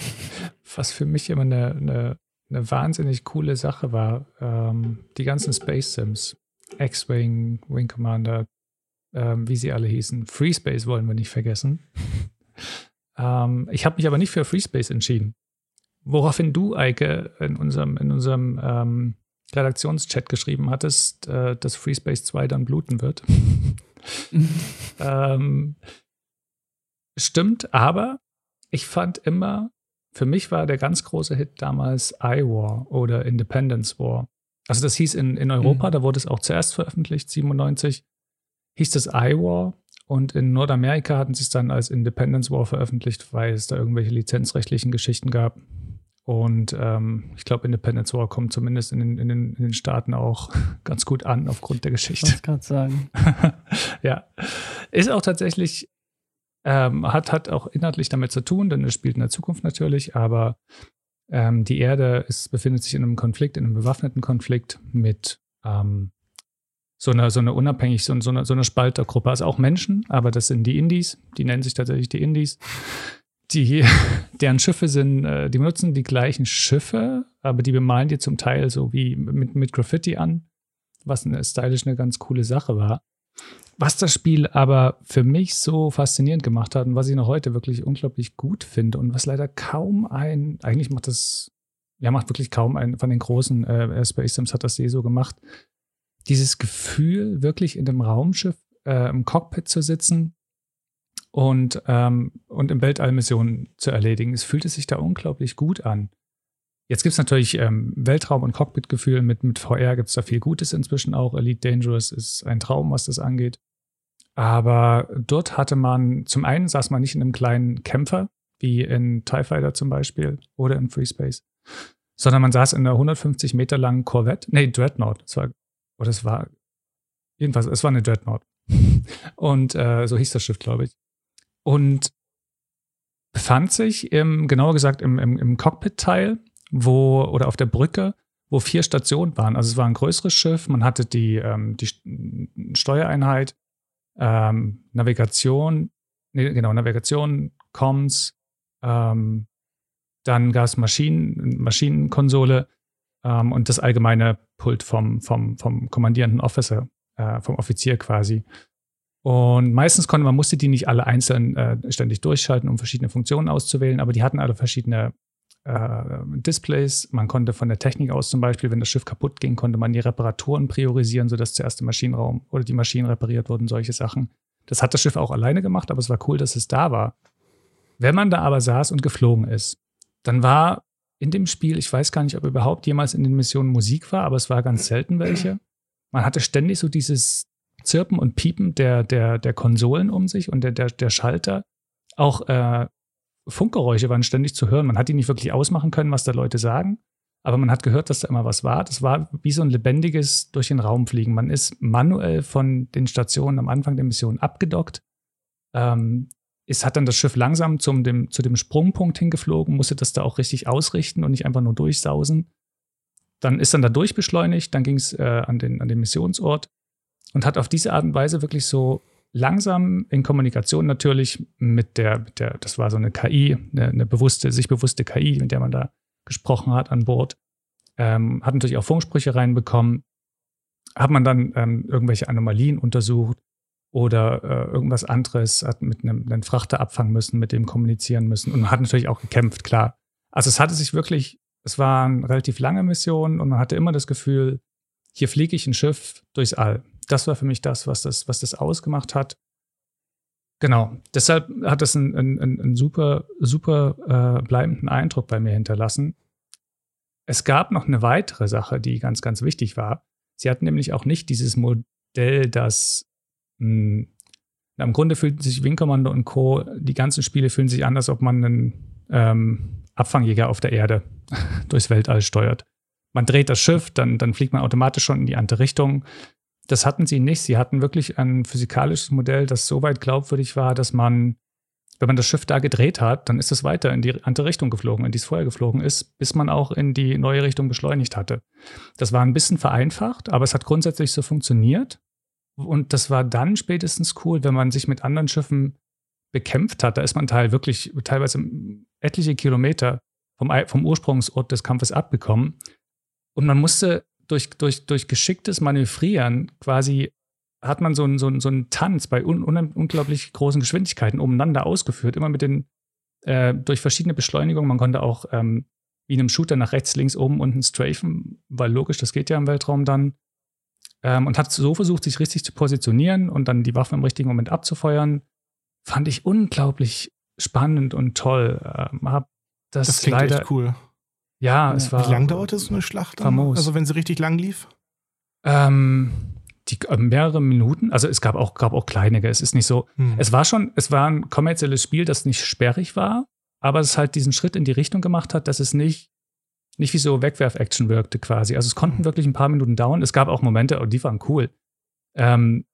Was für mich immer eine, eine, eine wahnsinnig coole Sache war. Ähm, die ganzen Space Sims. X-Wing, Wing Commander, ähm, wie sie alle hießen. Free Space wollen wir nicht vergessen. ähm, ich habe mich aber nicht für Free Space entschieden. Woraufhin du, Eike, in unserem, in unserem ähm, Redaktionschat geschrieben hattest, äh, dass Free Space 2 dann bluten wird. ähm, stimmt, aber ich fand immer, für mich war der ganz große Hit damals iWar oder Independence War. Also das hieß in, in Europa, mhm. da wurde es auch zuerst veröffentlicht, 97, hieß das iWar und in Nordamerika hatten sie es dann als Independence War veröffentlicht, weil es da irgendwelche lizenzrechtlichen Geschichten gab. Und ähm, ich glaube, Independence War kommt zumindest in den, in, den, in den Staaten auch ganz gut an aufgrund der Geschichte. Ich gerade sagen. ja. Ist auch tatsächlich, ähm, hat, hat auch inhaltlich damit zu tun, denn es spielt in der Zukunft natürlich, aber ähm, die Erde ist, befindet sich in einem Konflikt, in einem bewaffneten Konflikt mit ähm, so einer so eine unabhängig, so, so, eine, so eine Spaltergruppe. Also auch Menschen, aber das sind die Indies, die nennen sich tatsächlich die Indies die, deren Schiffe sind, äh, die benutzen die gleichen Schiffe, aber die bemalen die zum Teil so wie mit, mit Graffiti an, was eine stylisch eine ganz coole Sache war. Was das Spiel aber für mich so faszinierend gemacht hat und was ich noch heute wirklich unglaublich gut finde und was leider kaum ein, eigentlich macht das, ja, macht wirklich kaum ein von den großen äh, Space Sims hat das eh so gemacht, dieses Gefühl, wirklich in dem Raumschiff äh, im Cockpit zu sitzen und, ähm, und im Weltall Missionen zu erledigen. Es fühlte sich da unglaublich gut an. Jetzt gibt es natürlich ähm, Weltraum- und Cockpit-Gefühl. Mit, mit VR gibt es da viel Gutes inzwischen auch. Elite Dangerous ist ein Traum, was das angeht. Aber dort hatte man, zum einen saß man nicht in einem kleinen Kämpfer, wie in TIE Fighter zum Beispiel oder in Free Space, sondern man saß in einer 150 Meter langen Corvette, nee, Dreadnought. Das war, oder es war, jedenfalls, es war eine Dreadnought. Und äh, so hieß das Schiff, glaube ich und befand sich im, genauer gesagt im, im, im Cockpit-Teil, wo, oder auf der Brücke, wo vier Stationen waren. Also es war ein größeres Schiff, man hatte die, ähm, die Steuereinheit, ähm, Navigation, nee, genau, Navigation, Comms, ähm, dann gab es Maschinen, Maschinenkonsole ähm, und das allgemeine Pult vom, vom, vom kommandierenden Officer, äh, vom Offizier quasi. Und meistens konnte man musste die nicht alle einzeln äh, ständig durchschalten, um verschiedene Funktionen auszuwählen, aber die hatten alle verschiedene Displays. Man konnte von der Technik aus zum Beispiel, wenn das Schiff kaputt ging, konnte man die Reparaturen priorisieren, sodass zuerst der Maschinenraum oder die Maschinen repariert wurden, solche Sachen. Das hat das Schiff auch alleine gemacht, aber es war cool, dass es da war. Wenn man da aber saß und geflogen ist, dann war in dem Spiel, ich weiß gar nicht, ob überhaupt jemals in den Missionen Musik war, aber es war ganz selten welche. Man hatte ständig so dieses Zirpen und Piepen der, der, der Konsolen um sich und der, der, der Schalter. Auch äh, Funkgeräusche waren ständig zu hören. Man hat die nicht wirklich ausmachen können, was da Leute sagen, aber man hat gehört, dass da immer was war. Das war wie so ein lebendiges durch den Raum fliegen. Man ist manuell von den Stationen am Anfang der Mission abgedockt. Ähm, es hat dann das Schiff langsam zum dem, zu dem Sprungpunkt hingeflogen, musste das da auch richtig ausrichten und nicht einfach nur durchsausen. Dann ist dann da durchbeschleunigt, dann ging es äh, an, den, an den Missionsort und hat auf diese Art und Weise wirklich so langsam in Kommunikation natürlich mit der, mit der das war so eine KI, eine, eine, bewusste, sich bewusste KI, mit der man da gesprochen hat an Bord, ähm, hat natürlich auch Funksprüche reinbekommen, hat man dann ähm, irgendwelche Anomalien untersucht oder äh, irgendwas anderes, hat mit einem, einem Frachter abfangen müssen, mit dem kommunizieren müssen und hat natürlich auch gekämpft, klar. Also es hatte sich wirklich, es war eine relativ lange Mission und man hatte immer das Gefühl, hier fliege ich ein Schiff durchs All das war für mich das, was das, was das ausgemacht hat. Genau, deshalb hat das einen, einen, einen super, super äh, bleibenden Eindruck bei mir hinterlassen. Es gab noch eine weitere Sache, die ganz, ganz wichtig war. Sie hatten nämlich auch nicht dieses Modell, das mh, hm, im Grunde fühlten sich Wing Commander und Co., die ganzen Spiele fühlen sich an, als ob man einen ähm, Abfangjäger auf der Erde durchs Weltall steuert. Man dreht das Schiff, dann, dann fliegt man automatisch schon in die andere Richtung. Das hatten sie nicht. Sie hatten wirklich ein physikalisches Modell, das so weit glaubwürdig war, dass man, wenn man das Schiff da gedreht hat, dann ist es weiter in die andere Richtung geflogen, in die es vorher geflogen ist, bis man auch in die neue Richtung beschleunigt hatte. Das war ein bisschen vereinfacht, aber es hat grundsätzlich so funktioniert. Und das war dann spätestens cool, wenn man sich mit anderen Schiffen bekämpft hat. Da ist man teil wirklich teilweise etliche Kilometer vom, vom Ursprungsort des Kampfes abgekommen. Und man musste durch, durch, durch geschicktes Manövrieren quasi hat man so einen, so einen, so einen Tanz bei un, un, unglaublich großen Geschwindigkeiten umeinander ausgeführt, immer mit den, äh, durch verschiedene Beschleunigungen. Man konnte auch ähm, wie in einem Shooter nach rechts, links, oben, unten strafen, weil logisch, das geht ja im Weltraum dann. Ähm, und hat so versucht, sich richtig zu positionieren und dann die Waffen im richtigen Moment abzufeuern. Fand ich unglaublich spannend und toll. Ähm, hab das, das klingt leider, echt cool. Ja, es war. Wie lang dauerte so eine Schlacht? Famos. Also wenn sie richtig lang lief? Ähm, die, äh, mehrere Minuten. Also es gab auch, gab auch kleinere. Es ist nicht so. Hm. Es war schon, es war ein kommerzielles Spiel, das nicht sperrig war, aber es halt diesen Schritt in die Richtung gemacht hat, dass es nicht, nicht wie so Wegwerf-Action wirkte quasi. Also es konnten hm. wirklich ein paar Minuten dauern. Es gab auch Momente, und die waren cool. Ähm,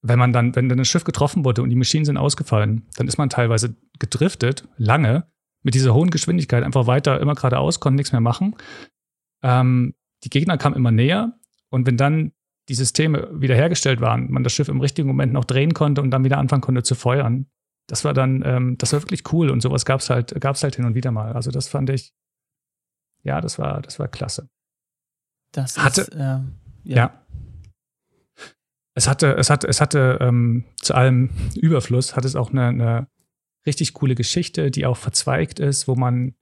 wenn man dann, wenn dann das Schiff getroffen wurde und die Maschinen sind ausgefallen, dann ist man teilweise gedriftet, lange, mit dieser hohen Geschwindigkeit einfach weiter, immer geradeaus, konnte nichts mehr machen. Ähm, die Gegner kamen immer näher und wenn dann die Systeme wiederhergestellt waren, man das Schiff im richtigen Moment noch drehen konnte und dann wieder anfangen konnte zu feuern, das war dann, ähm, das war wirklich cool und sowas gab es halt, gab's halt hin und wieder mal. Also das fand ich, ja, das war, das war klasse. Das hatte, ist, äh, ja. ja. Es hatte, es hatte, es hatte ähm, zu allem Überfluss, hat es auch eine, eine richtig coole Geschichte, die auch verzweigt ist, wo man,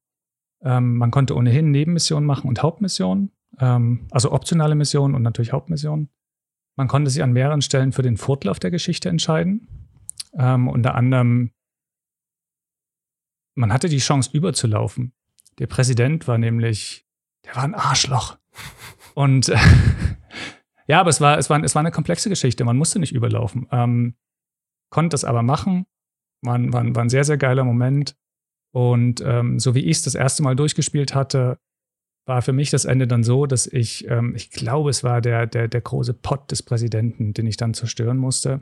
ähm, man konnte ohnehin Nebenmissionen machen und Hauptmissionen, ähm, also optionale Missionen und natürlich Hauptmissionen. Man konnte sich an mehreren Stellen für den Fortlauf der Geschichte entscheiden. Ähm, unter anderem, man hatte die Chance überzulaufen. Der Präsident war nämlich, der war ein Arschloch. Und äh, ja, aber es war, es, war, es war eine komplexe Geschichte. Man musste nicht überlaufen. Ähm, konnte das aber machen war, war, war ein sehr, sehr geiler Moment. Und ähm, so wie ich es das erste Mal durchgespielt hatte, war für mich das Ende dann so, dass ich, ähm, ich glaube, es war der, der, der große Pott des Präsidenten, den ich dann zerstören musste.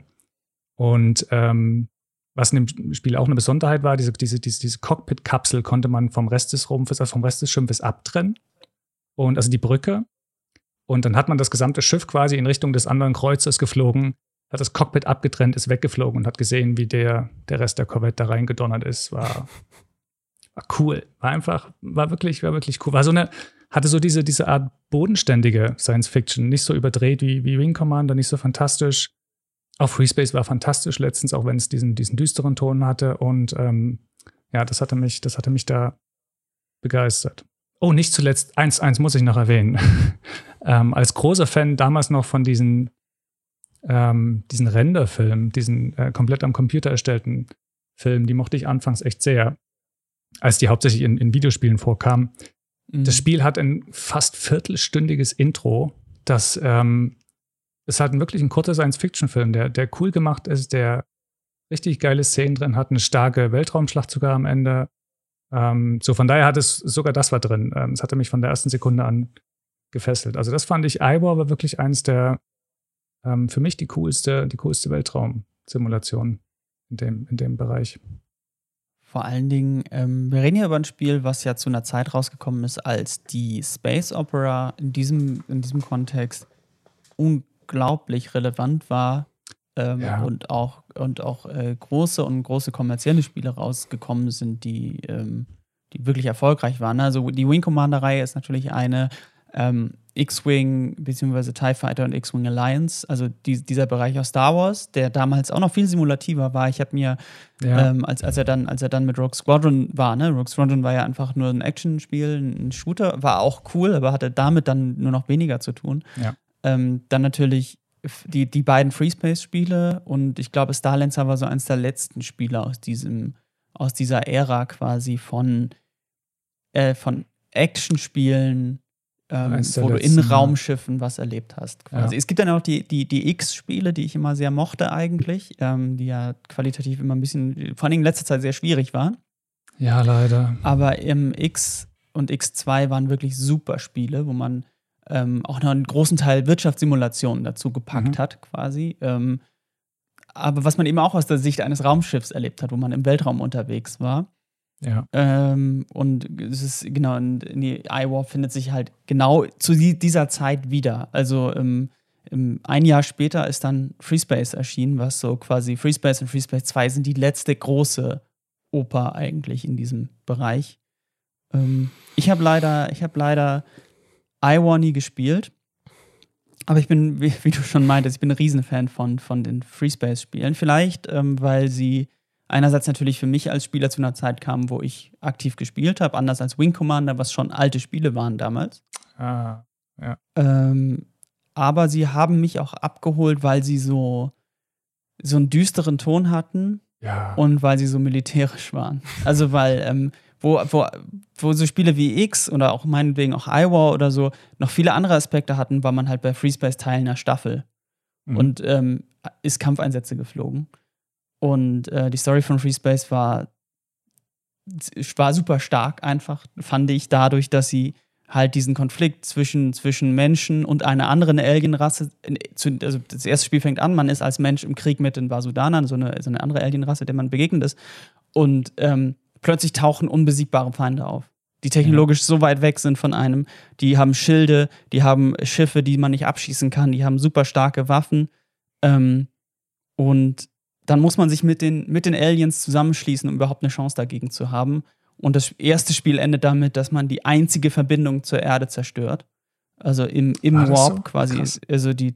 Und ähm, was in dem Spiel auch eine Besonderheit war, diese, diese, diese, diese Cockpit-Kapsel konnte man vom Rest des Rumpfes, also vom Rest des Schimpfes abtrennen. Und also die Brücke. Und dann hat man das gesamte Schiff quasi in Richtung des anderen Kreuzers geflogen hat das Cockpit abgetrennt, ist weggeflogen und hat gesehen, wie der, der Rest der Corvette da reingedonnert ist. War, war cool. War einfach, war wirklich, war wirklich cool. War so eine, hatte so diese, diese Art bodenständige Science Fiction. Nicht so überdreht wie, wie Wing Commander, nicht so fantastisch. Auch Free Space war fantastisch letztens, auch wenn es diesen, diesen düsteren Ton hatte. Und ähm, ja, das hatte mich, das hatte mich da begeistert. Oh, nicht zuletzt, eins, eins muss ich noch erwähnen. ähm, als großer Fan damals noch von diesen ähm, diesen Renderfilm, diesen äh, komplett am Computer erstellten Film, die mochte ich anfangs echt sehr, als die hauptsächlich in, in Videospielen vorkam. Mhm. Das Spiel hat ein fast viertelstündiges Intro, das ähm, ist halt wirklich ein kurzer Science-Fiction-Film, der, der cool gemacht ist, der richtig geile Szenen drin hat, eine starke Weltraumschlacht sogar am Ende. Ähm, so von daher hat es sogar das war drin. Ähm, es hatte mich von der ersten Sekunde an gefesselt. Also das fand ich, Ivor war wirklich eins der ähm, für mich die coolste, die coolste Weltraumsimulation in dem, in dem Bereich. Vor allen Dingen, ähm, wir reden hier über ein Spiel, was ja zu einer Zeit rausgekommen ist, als die Space Opera in diesem, in diesem Kontext unglaublich relevant war ähm, ja. und auch, und auch äh, große und große kommerzielle Spiele rausgekommen sind, die, ähm, die wirklich erfolgreich waren. Also die Wing Commander-Reihe ist natürlich eine, ähm, X-Wing bzw. TIE Fighter und X-Wing Alliance, also die, dieser Bereich aus Star Wars, der damals auch noch viel simulativer war. Ich habe mir, ja. ähm, als, als er dann, als er dann mit Rogue Squadron war, ne, Rogue Squadron war ja einfach nur ein Actionspiel, ein Shooter, war auch cool, aber hatte damit dann nur noch weniger zu tun. Ja. Ähm, dann natürlich die, die beiden Freespace-Spiele und ich glaube, Star Lancer war so eins der letzten Spiele aus diesem, aus dieser Ära quasi von, äh, von Actionspielen ähm, wo du in Raumschiffen was erlebt hast. Quasi. Ja. Es gibt dann auch die, die, die X-Spiele, die ich immer sehr mochte eigentlich, ähm, die ja qualitativ immer ein bisschen, vor allem in letzter Zeit sehr schwierig waren. Ja, leider. Aber im X und X2 waren wirklich super Spiele, wo man ähm, auch noch einen großen Teil Wirtschaftssimulationen dazu gepackt mhm. hat, quasi. Ähm, aber was man eben auch aus der Sicht eines Raumschiffs erlebt hat, wo man im Weltraum unterwegs war. Ja. Ähm, und es ist, genau, die iWar findet sich halt genau zu dieser Zeit wieder. Also ähm, ein Jahr später ist dann FreeSpace erschienen, was so quasi FreeSpace und FreeSpace 2 sind die letzte große Oper eigentlich in diesem Bereich. Ähm, ich habe leider, ich habe leider Iwar nie gespielt. Aber ich bin, wie, wie, du schon meintest, ich bin ein Riesenfan von, von den FreeSpace-Spielen. Vielleicht, ähm, weil sie einerseits natürlich für mich als Spieler zu einer Zeit kamen, wo ich aktiv gespielt habe, anders als Wing Commander, was schon alte Spiele waren damals. Ah, ja. Ähm, aber sie haben mich auch abgeholt, weil sie so, so einen düsteren Ton hatten ja. und weil sie so militärisch waren. Also weil ähm, wo, wo, wo so Spiele wie X oder auch meinetwegen auch iWar oder so noch viele andere Aspekte hatten, war man halt bei FreeSpace Teil einer Staffel mhm. und ähm, ist Kampfeinsätze geflogen. Und äh, die Story von FreeSpace war, war super stark einfach, fand ich, dadurch, dass sie halt diesen Konflikt zwischen, zwischen Menschen und einer anderen Alienrasse, also das erste Spiel fängt an, man ist als Mensch im Krieg mit den Vasudanern, so eine, so eine andere Alienrasse, der man begegnet ist. Und ähm, plötzlich tauchen unbesiegbare Feinde auf, die technologisch so weit weg sind von einem. Die haben Schilde, die haben Schiffe, die man nicht abschießen kann, die haben super starke Waffen. Ähm, und dann muss man sich mit den, mit den Aliens zusammenschließen, um überhaupt eine Chance dagegen zu haben. Und das erste Spiel endet damit, dass man die einzige Verbindung zur Erde zerstört. Also im, im Warp so? quasi Krass. ist also die,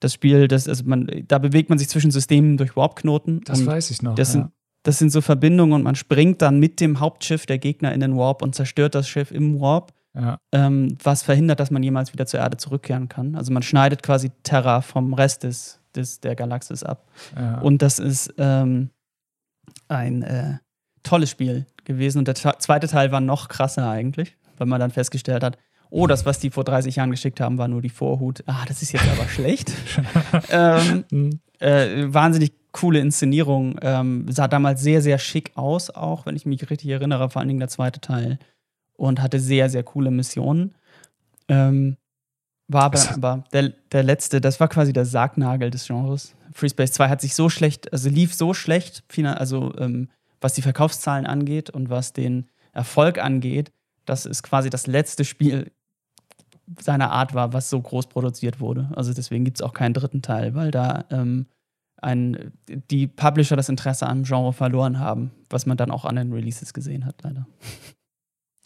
das Spiel, das, also man, da bewegt man sich zwischen Systemen durch Warp-Knoten. Das weiß ich noch. Das ja. sind das sind so Verbindungen und man springt dann mit dem Hauptschiff der Gegner in den Warp und zerstört das Schiff im Warp, ja. ähm, was verhindert, dass man jemals wieder zur Erde zurückkehren kann. Also man schneidet quasi Terra vom Rest des, des, der Galaxis ab. Ja. Und das ist ähm, ein äh, tolles Spiel gewesen. Und der zweite Teil war noch krasser eigentlich, weil man dann festgestellt hat, oh, das, was die vor 30 Jahren geschickt haben, war nur die Vorhut. Ah, das ist jetzt aber schlecht. ähm, mhm. äh, wahnsinnig coole Inszenierung. Ähm, sah damals sehr, sehr schick aus, auch wenn ich mich richtig erinnere, vor allen Dingen der zweite Teil. Und hatte sehr, sehr coole Missionen. Ähm, war aber, aber der, der letzte, das war quasi der Sargnagel des Genres. FreeSpace 2 hat sich so schlecht, also lief so schlecht, also ähm, was die Verkaufszahlen angeht und was den Erfolg angeht, dass es quasi das letzte Spiel seiner Art war, was so groß produziert wurde. Also deswegen gibt es auch keinen dritten Teil, weil da ähm, ein, die Publisher das Interesse am Genre verloren haben, was man dann auch an den Releases gesehen hat, leider.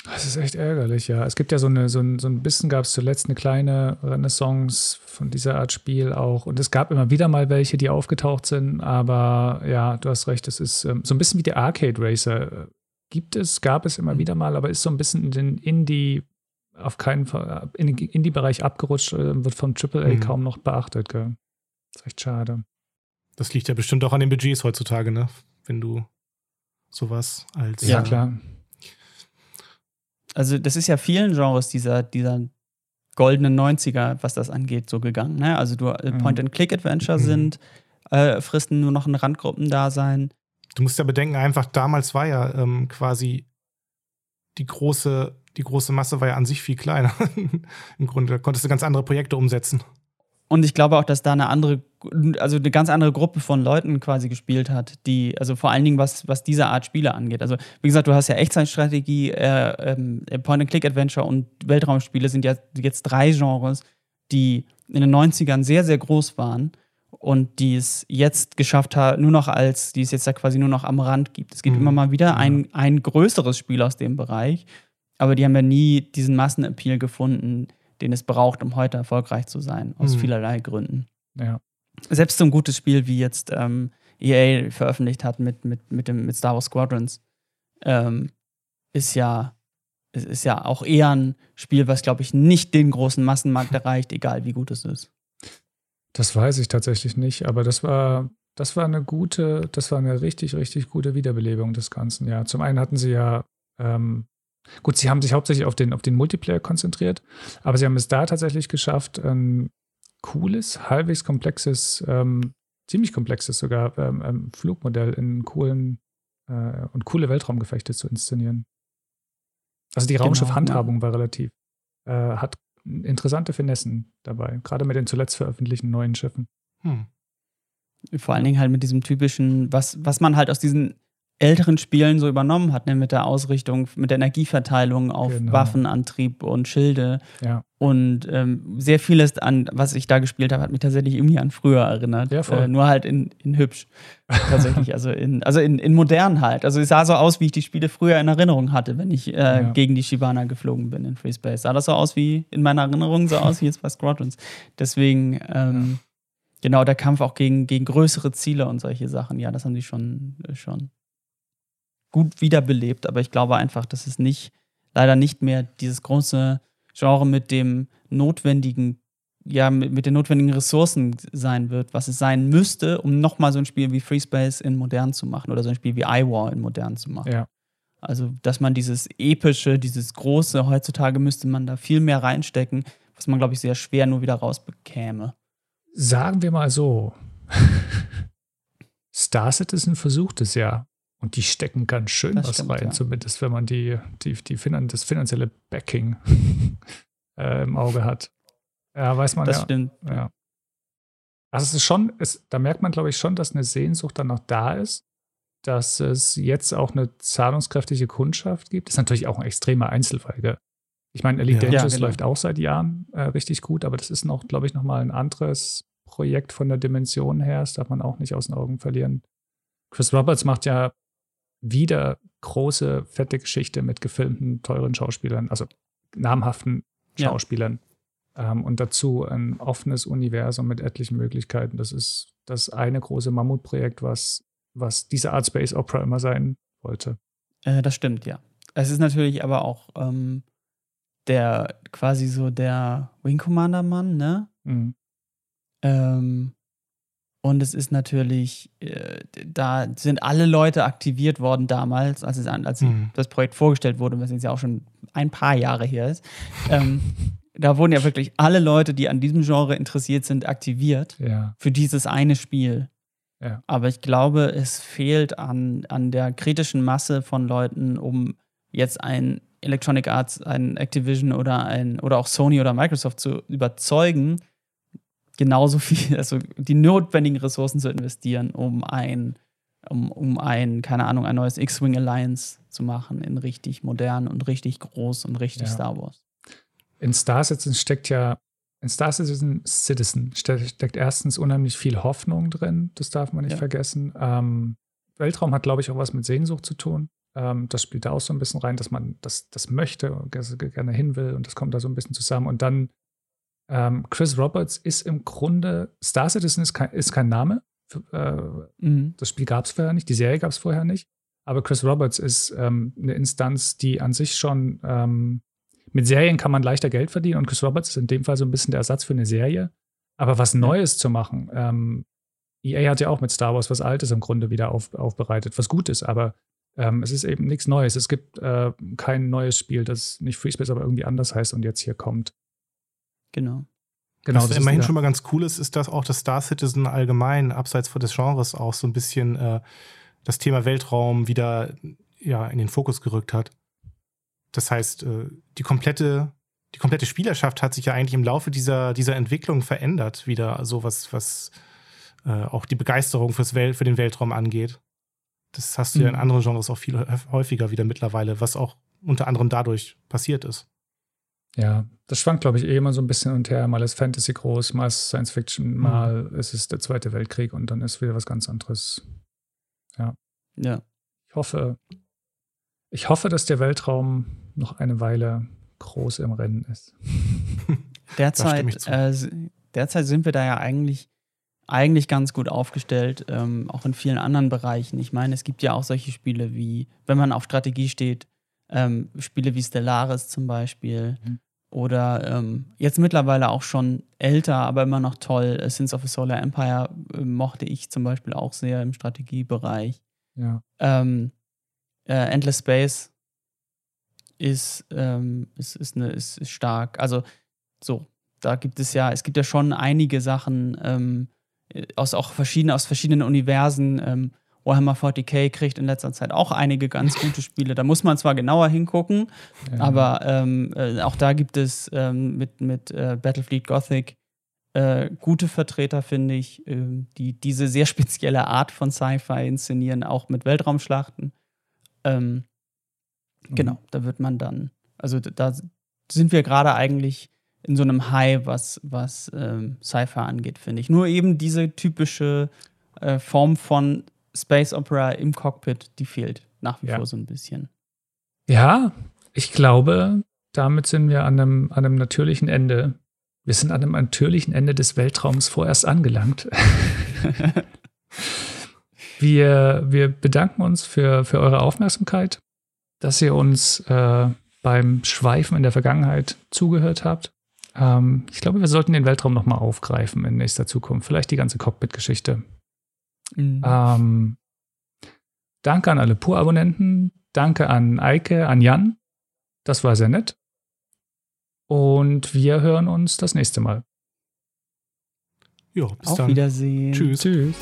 Das ist echt ärgerlich, ja. Es gibt ja so eine, so ein, so ein bisschen gab es zuletzt eine kleine Renaissance von dieser Art Spiel auch. Und es gab immer wieder mal welche, die aufgetaucht sind, aber ja, du hast recht, es ist ähm, so ein bisschen wie der Arcade Racer. Gibt es, gab es immer mhm. wieder mal, aber ist so ein bisschen in den Indie, auf keinen Fall, in den Indie-Bereich abgerutscht, äh, wird vom AAA mhm. kaum noch beachtet, gell. Das ist echt schade. Das liegt ja bestimmt auch an den Budgets heutzutage, ne? Wenn du sowas als. Ja, klar. Also, das ist ja vielen Genres dieser, dieser goldenen 90er, was das angeht, so gegangen. Ne? Also, du äh, mhm. Point-and-Click-Adventure mhm. sind, äh, fristen nur noch ein Randgruppendasein. Du musst ja bedenken, einfach damals war ja ähm, quasi die große, die große Masse war ja an sich viel kleiner. Im Grunde, da konntest du ganz andere Projekte umsetzen. Und ich glaube auch, dass da eine andere, also eine ganz andere Gruppe von Leuten quasi gespielt hat, die, also vor allen Dingen was, was diese Art Spiele angeht. Also, wie gesagt, du hast ja Echtzeitstrategie, äh, ähm, Point-and-Click-Adventure und Weltraumspiele sind ja jetzt drei Genres, die in den 90ern sehr, sehr groß waren und die es jetzt geschafft haben, nur noch als, die es jetzt ja quasi nur noch am Rand gibt. Es gibt mhm. immer mal wieder ein, ein größeres Spiel aus dem Bereich, aber die haben ja nie diesen Massenappeal gefunden, den es braucht, um heute erfolgreich zu sein, aus mhm. vielerlei Gründen. Ja. Selbst so ein gutes Spiel wie jetzt ähm, EA veröffentlicht hat mit, mit, mit, dem, mit Star Wars Squadrons, ähm, ist ja es ist ja auch eher ein Spiel, was, glaube ich, nicht den großen Massenmarkt erreicht, egal wie gut es ist. Das weiß ich tatsächlich nicht, aber das war, das war eine gute, das war eine richtig, richtig gute Wiederbelebung des Ganzen. Ja, zum einen hatten sie ja ähm, Gut, sie haben sich hauptsächlich auf den, auf den Multiplayer konzentriert, aber sie haben es da tatsächlich geschafft, ein cooles, halbwegs komplexes, ähm, ziemlich komplexes sogar ähm, ähm, Flugmodell in coolen äh, und coole Weltraumgefechte zu inszenieren. Also die genau, Raumschiff-Handhabung war relativ, äh, hat interessante Finessen dabei, gerade mit den zuletzt veröffentlichten neuen Schiffen. Hm. Vor allen Dingen halt mit diesem typischen, was, was man halt aus diesen älteren Spielen so übernommen hat, ne? mit der Ausrichtung, mit der Energieverteilung auf genau. Waffenantrieb und Schilde. Ja. Und ähm, sehr vieles an, was ich da gespielt habe, hat mich tatsächlich irgendwie an früher erinnert. Ja, äh, nur halt in, in hübsch. tatsächlich. Also in, also in, in modern halt. Also es sah so aus, wie ich die Spiele früher in Erinnerung hatte, wenn ich äh, ja. gegen die Shibana geflogen bin in FreeSpace. Sah das so aus wie in meiner Erinnerung, so aus wie jetzt bei Squadrons. Deswegen, ähm, genau, der Kampf auch gegen, gegen größere Ziele und solche Sachen, ja, das haben die schon, äh, schon gut wiederbelebt, aber ich glaube einfach, dass es nicht, leider nicht mehr dieses große Genre mit dem notwendigen, ja, mit, mit den notwendigen Ressourcen sein wird, was es sein müsste, um nochmal so ein Spiel wie FreeSpace in modern zu machen oder so ein Spiel wie iWar in modern zu machen. Ja. Also, dass man dieses epische, dieses große, heutzutage müsste man da viel mehr reinstecken, was man, glaube ich, sehr schwer nur wieder rausbekäme. Sagen wir mal so. Star Citizen versucht es ja. Und die stecken ganz schön das was stimmt, rein, ja. zumindest wenn man die, die, die Finan das finanzielle Backing äh, im Auge hat. Ja, weiß man das ja. Stimmt. Ja. Also es ist schon, es, da merkt man, glaube ich, schon, dass eine Sehnsucht dann noch da ist, dass es jetzt auch eine zahlungskräftige Kundschaft gibt. Das ist natürlich auch ein extremer Einzelfall. Ich meine, Elite ja. Dangerous ja, genau. läuft auch seit Jahren äh, richtig gut, aber das ist noch, glaube ich, nochmal ein anderes Projekt von der Dimension her. Das darf man auch nicht aus den Augen verlieren. Chris Roberts macht ja wieder große, fette Geschichte mit gefilmten, teuren Schauspielern, also namhaften Schauspielern. Ja. Ähm, und dazu ein offenes Universum mit etlichen Möglichkeiten. Das ist das eine große Mammutprojekt, was, was diese Art Space Opera immer sein wollte. Äh, das stimmt, ja. Es ist natürlich aber auch ähm, der quasi so der Wing Commander Mann, ne? Mhm. Ähm, und es ist natürlich, äh, da sind alle Leute aktiviert worden damals, als, es, als mhm. das Projekt vorgestellt wurde, was jetzt ja auch schon ein paar Jahre her ist. Ähm, da wurden ja wirklich alle Leute, die an diesem Genre interessiert sind, aktiviert ja. für dieses eine Spiel. Ja. Aber ich glaube, es fehlt an, an der kritischen Masse von Leuten, um jetzt ein Electronic Arts, ein Activision oder ein oder auch Sony oder Microsoft zu überzeugen, genauso viel, also die notwendigen Ressourcen zu investieren, um ein, um, um ein, keine Ahnung, ein neues X-Wing Alliance zu machen in richtig modern und richtig groß und richtig ja. Star Wars. In Star Citizen steckt ja, in Star Citizen, Citizen steckt erstens unheimlich viel Hoffnung drin, das darf man nicht ja. vergessen. Ähm, Weltraum hat, glaube ich, auch was mit Sehnsucht zu tun. Ähm, das spielt da auch so ein bisschen rein, dass man das, das möchte und gerne hin will und das kommt da so ein bisschen zusammen. Und dann ähm, Chris Roberts ist im Grunde, Star Citizen ist kein, ist kein Name. Äh, mhm. Das Spiel gab es vorher nicht, die Serie gab es vorher nicht. Aber Chris Roberts ist ähm, eine Instanz, die an sich schon ähm, mit Serien kann man leichter Geld verdienen und Chris Roberts ist in dem Fall so ein bisschen der Ersatz für eine Serie. Aber was Neues zu machen, ähm, EA hat ja auch mit Star Wars was Altes im Grunde wieder auf, aufbereitet, was gut ist, aber ähm, es ist eben nichts Neues. Es gibt äh, kein neues Spiel, das nicht FreeSpace, aber irgendwie anders heißt und jetzt hier kommt. Genau. Genau, Was immerhin schon mal ganz cool ist, ist, dass auch das Star Citizen allgemein, abseits des Genres, auch so ein bisschen äh, das Thema Weltraum wieder ja, in den Fokus gerückt hat. Das heißt, äh, die komplette, die komplette Spielerschaft hat sich ja eigentlich im Laufe dieser, dieser Entwicklung verändert, wieder, so was, was äh, auch die Begeisterung fürs Wel für den Weltraum angeht. Das hast du mhm. ja in mhm. anderen Genres auch viel häufiger wieder mittlerweile, was auch unter anderem dadurch passiert ist. Ja, das schwankt, glaube ich, eh immer so ein bisschen und her. Mal ist Fantasy groß, mal ist Science Fiction, mhm. mal mhm. ist es der Zweite Weltkrieg und dann ist wieder was ganz anderes. Ja. Ja. Ich hoffe, ich hoffe, dass der Weltraum noch eine Weile groß im Rennen ist. Derzeit, äh, derzeit sind wir da ja eigentlich, eigentlich ganz gut aufgestellt, ähm, auch in vielen anderen Bereichen. Ich meine, es gibt ja auch solche Spiele wie, wenn man auf Strategie steht, ähm, Spiele wie Stellaris zum Beispiel. Mhm. Oder ähm, jetzt mittlerweile auch schon älter, aber immer noch toll. Äh, Sins of a Solar Empire äh, mochte ich zum Beispiel auch sehr im Strategiebereich. Ja. Ähm, äh, Endless Space ist, ähm, ist, ist, eine, ist, ist, stark. Also so, da gibt es ja, es gibt ja schon einige Sachen ähm, äh, aus auch verschiedenen, aus verschiedenen Universen. Ähm, Warhammer 40k kriegt in letzter Zeit auch einige ganz gute Spiele. Da muss man zwar genauer hingucken, ja. aber ähm, äh, auch da gibt es ähm, mit, mit äh, Battlefleet Gothic äh, gute Vertreter, finde ich, äh, die diese sehr spezielle Art von Sci-Fi inszenieren, auch mit Weltraumschlachten. Ähm, mhm. Genau, da wird man dann, also da sind wir gerade eigentlich in so einem High, was, was ähm, Sci-Fi angeht, finde ich. Nur eben diese typische äh, Form von Space Opera im Cockpit, die fehlt nach wie ja. vor so ein bisschen. Ja, ich glaube, damit sind wir an einem, an einem natürlichen Ende. Wir sind an einem natürlichen Ende des Weltraums vorerst angelangt. wir, wir bedanken uns für, für eure Aufmerksamkeit, dass ihr uns äh, beim Schweifen in der Vergangenheit zugehört habt. Ähm, ich glaube, wir sollten den Weltraum nochmal aufgreifen in nächster Zukunft. Vielleicht die ganze Cockpit-Geschichte. Mhm. Ähm, danke an alle Pur-Abonnenten. Danke an Eike, an Jan. Das war sehr nett. Und wir hören uns das nächste Mal. Jo, bis Auf dann. Wiedersehen. Tschüss. Tschüss.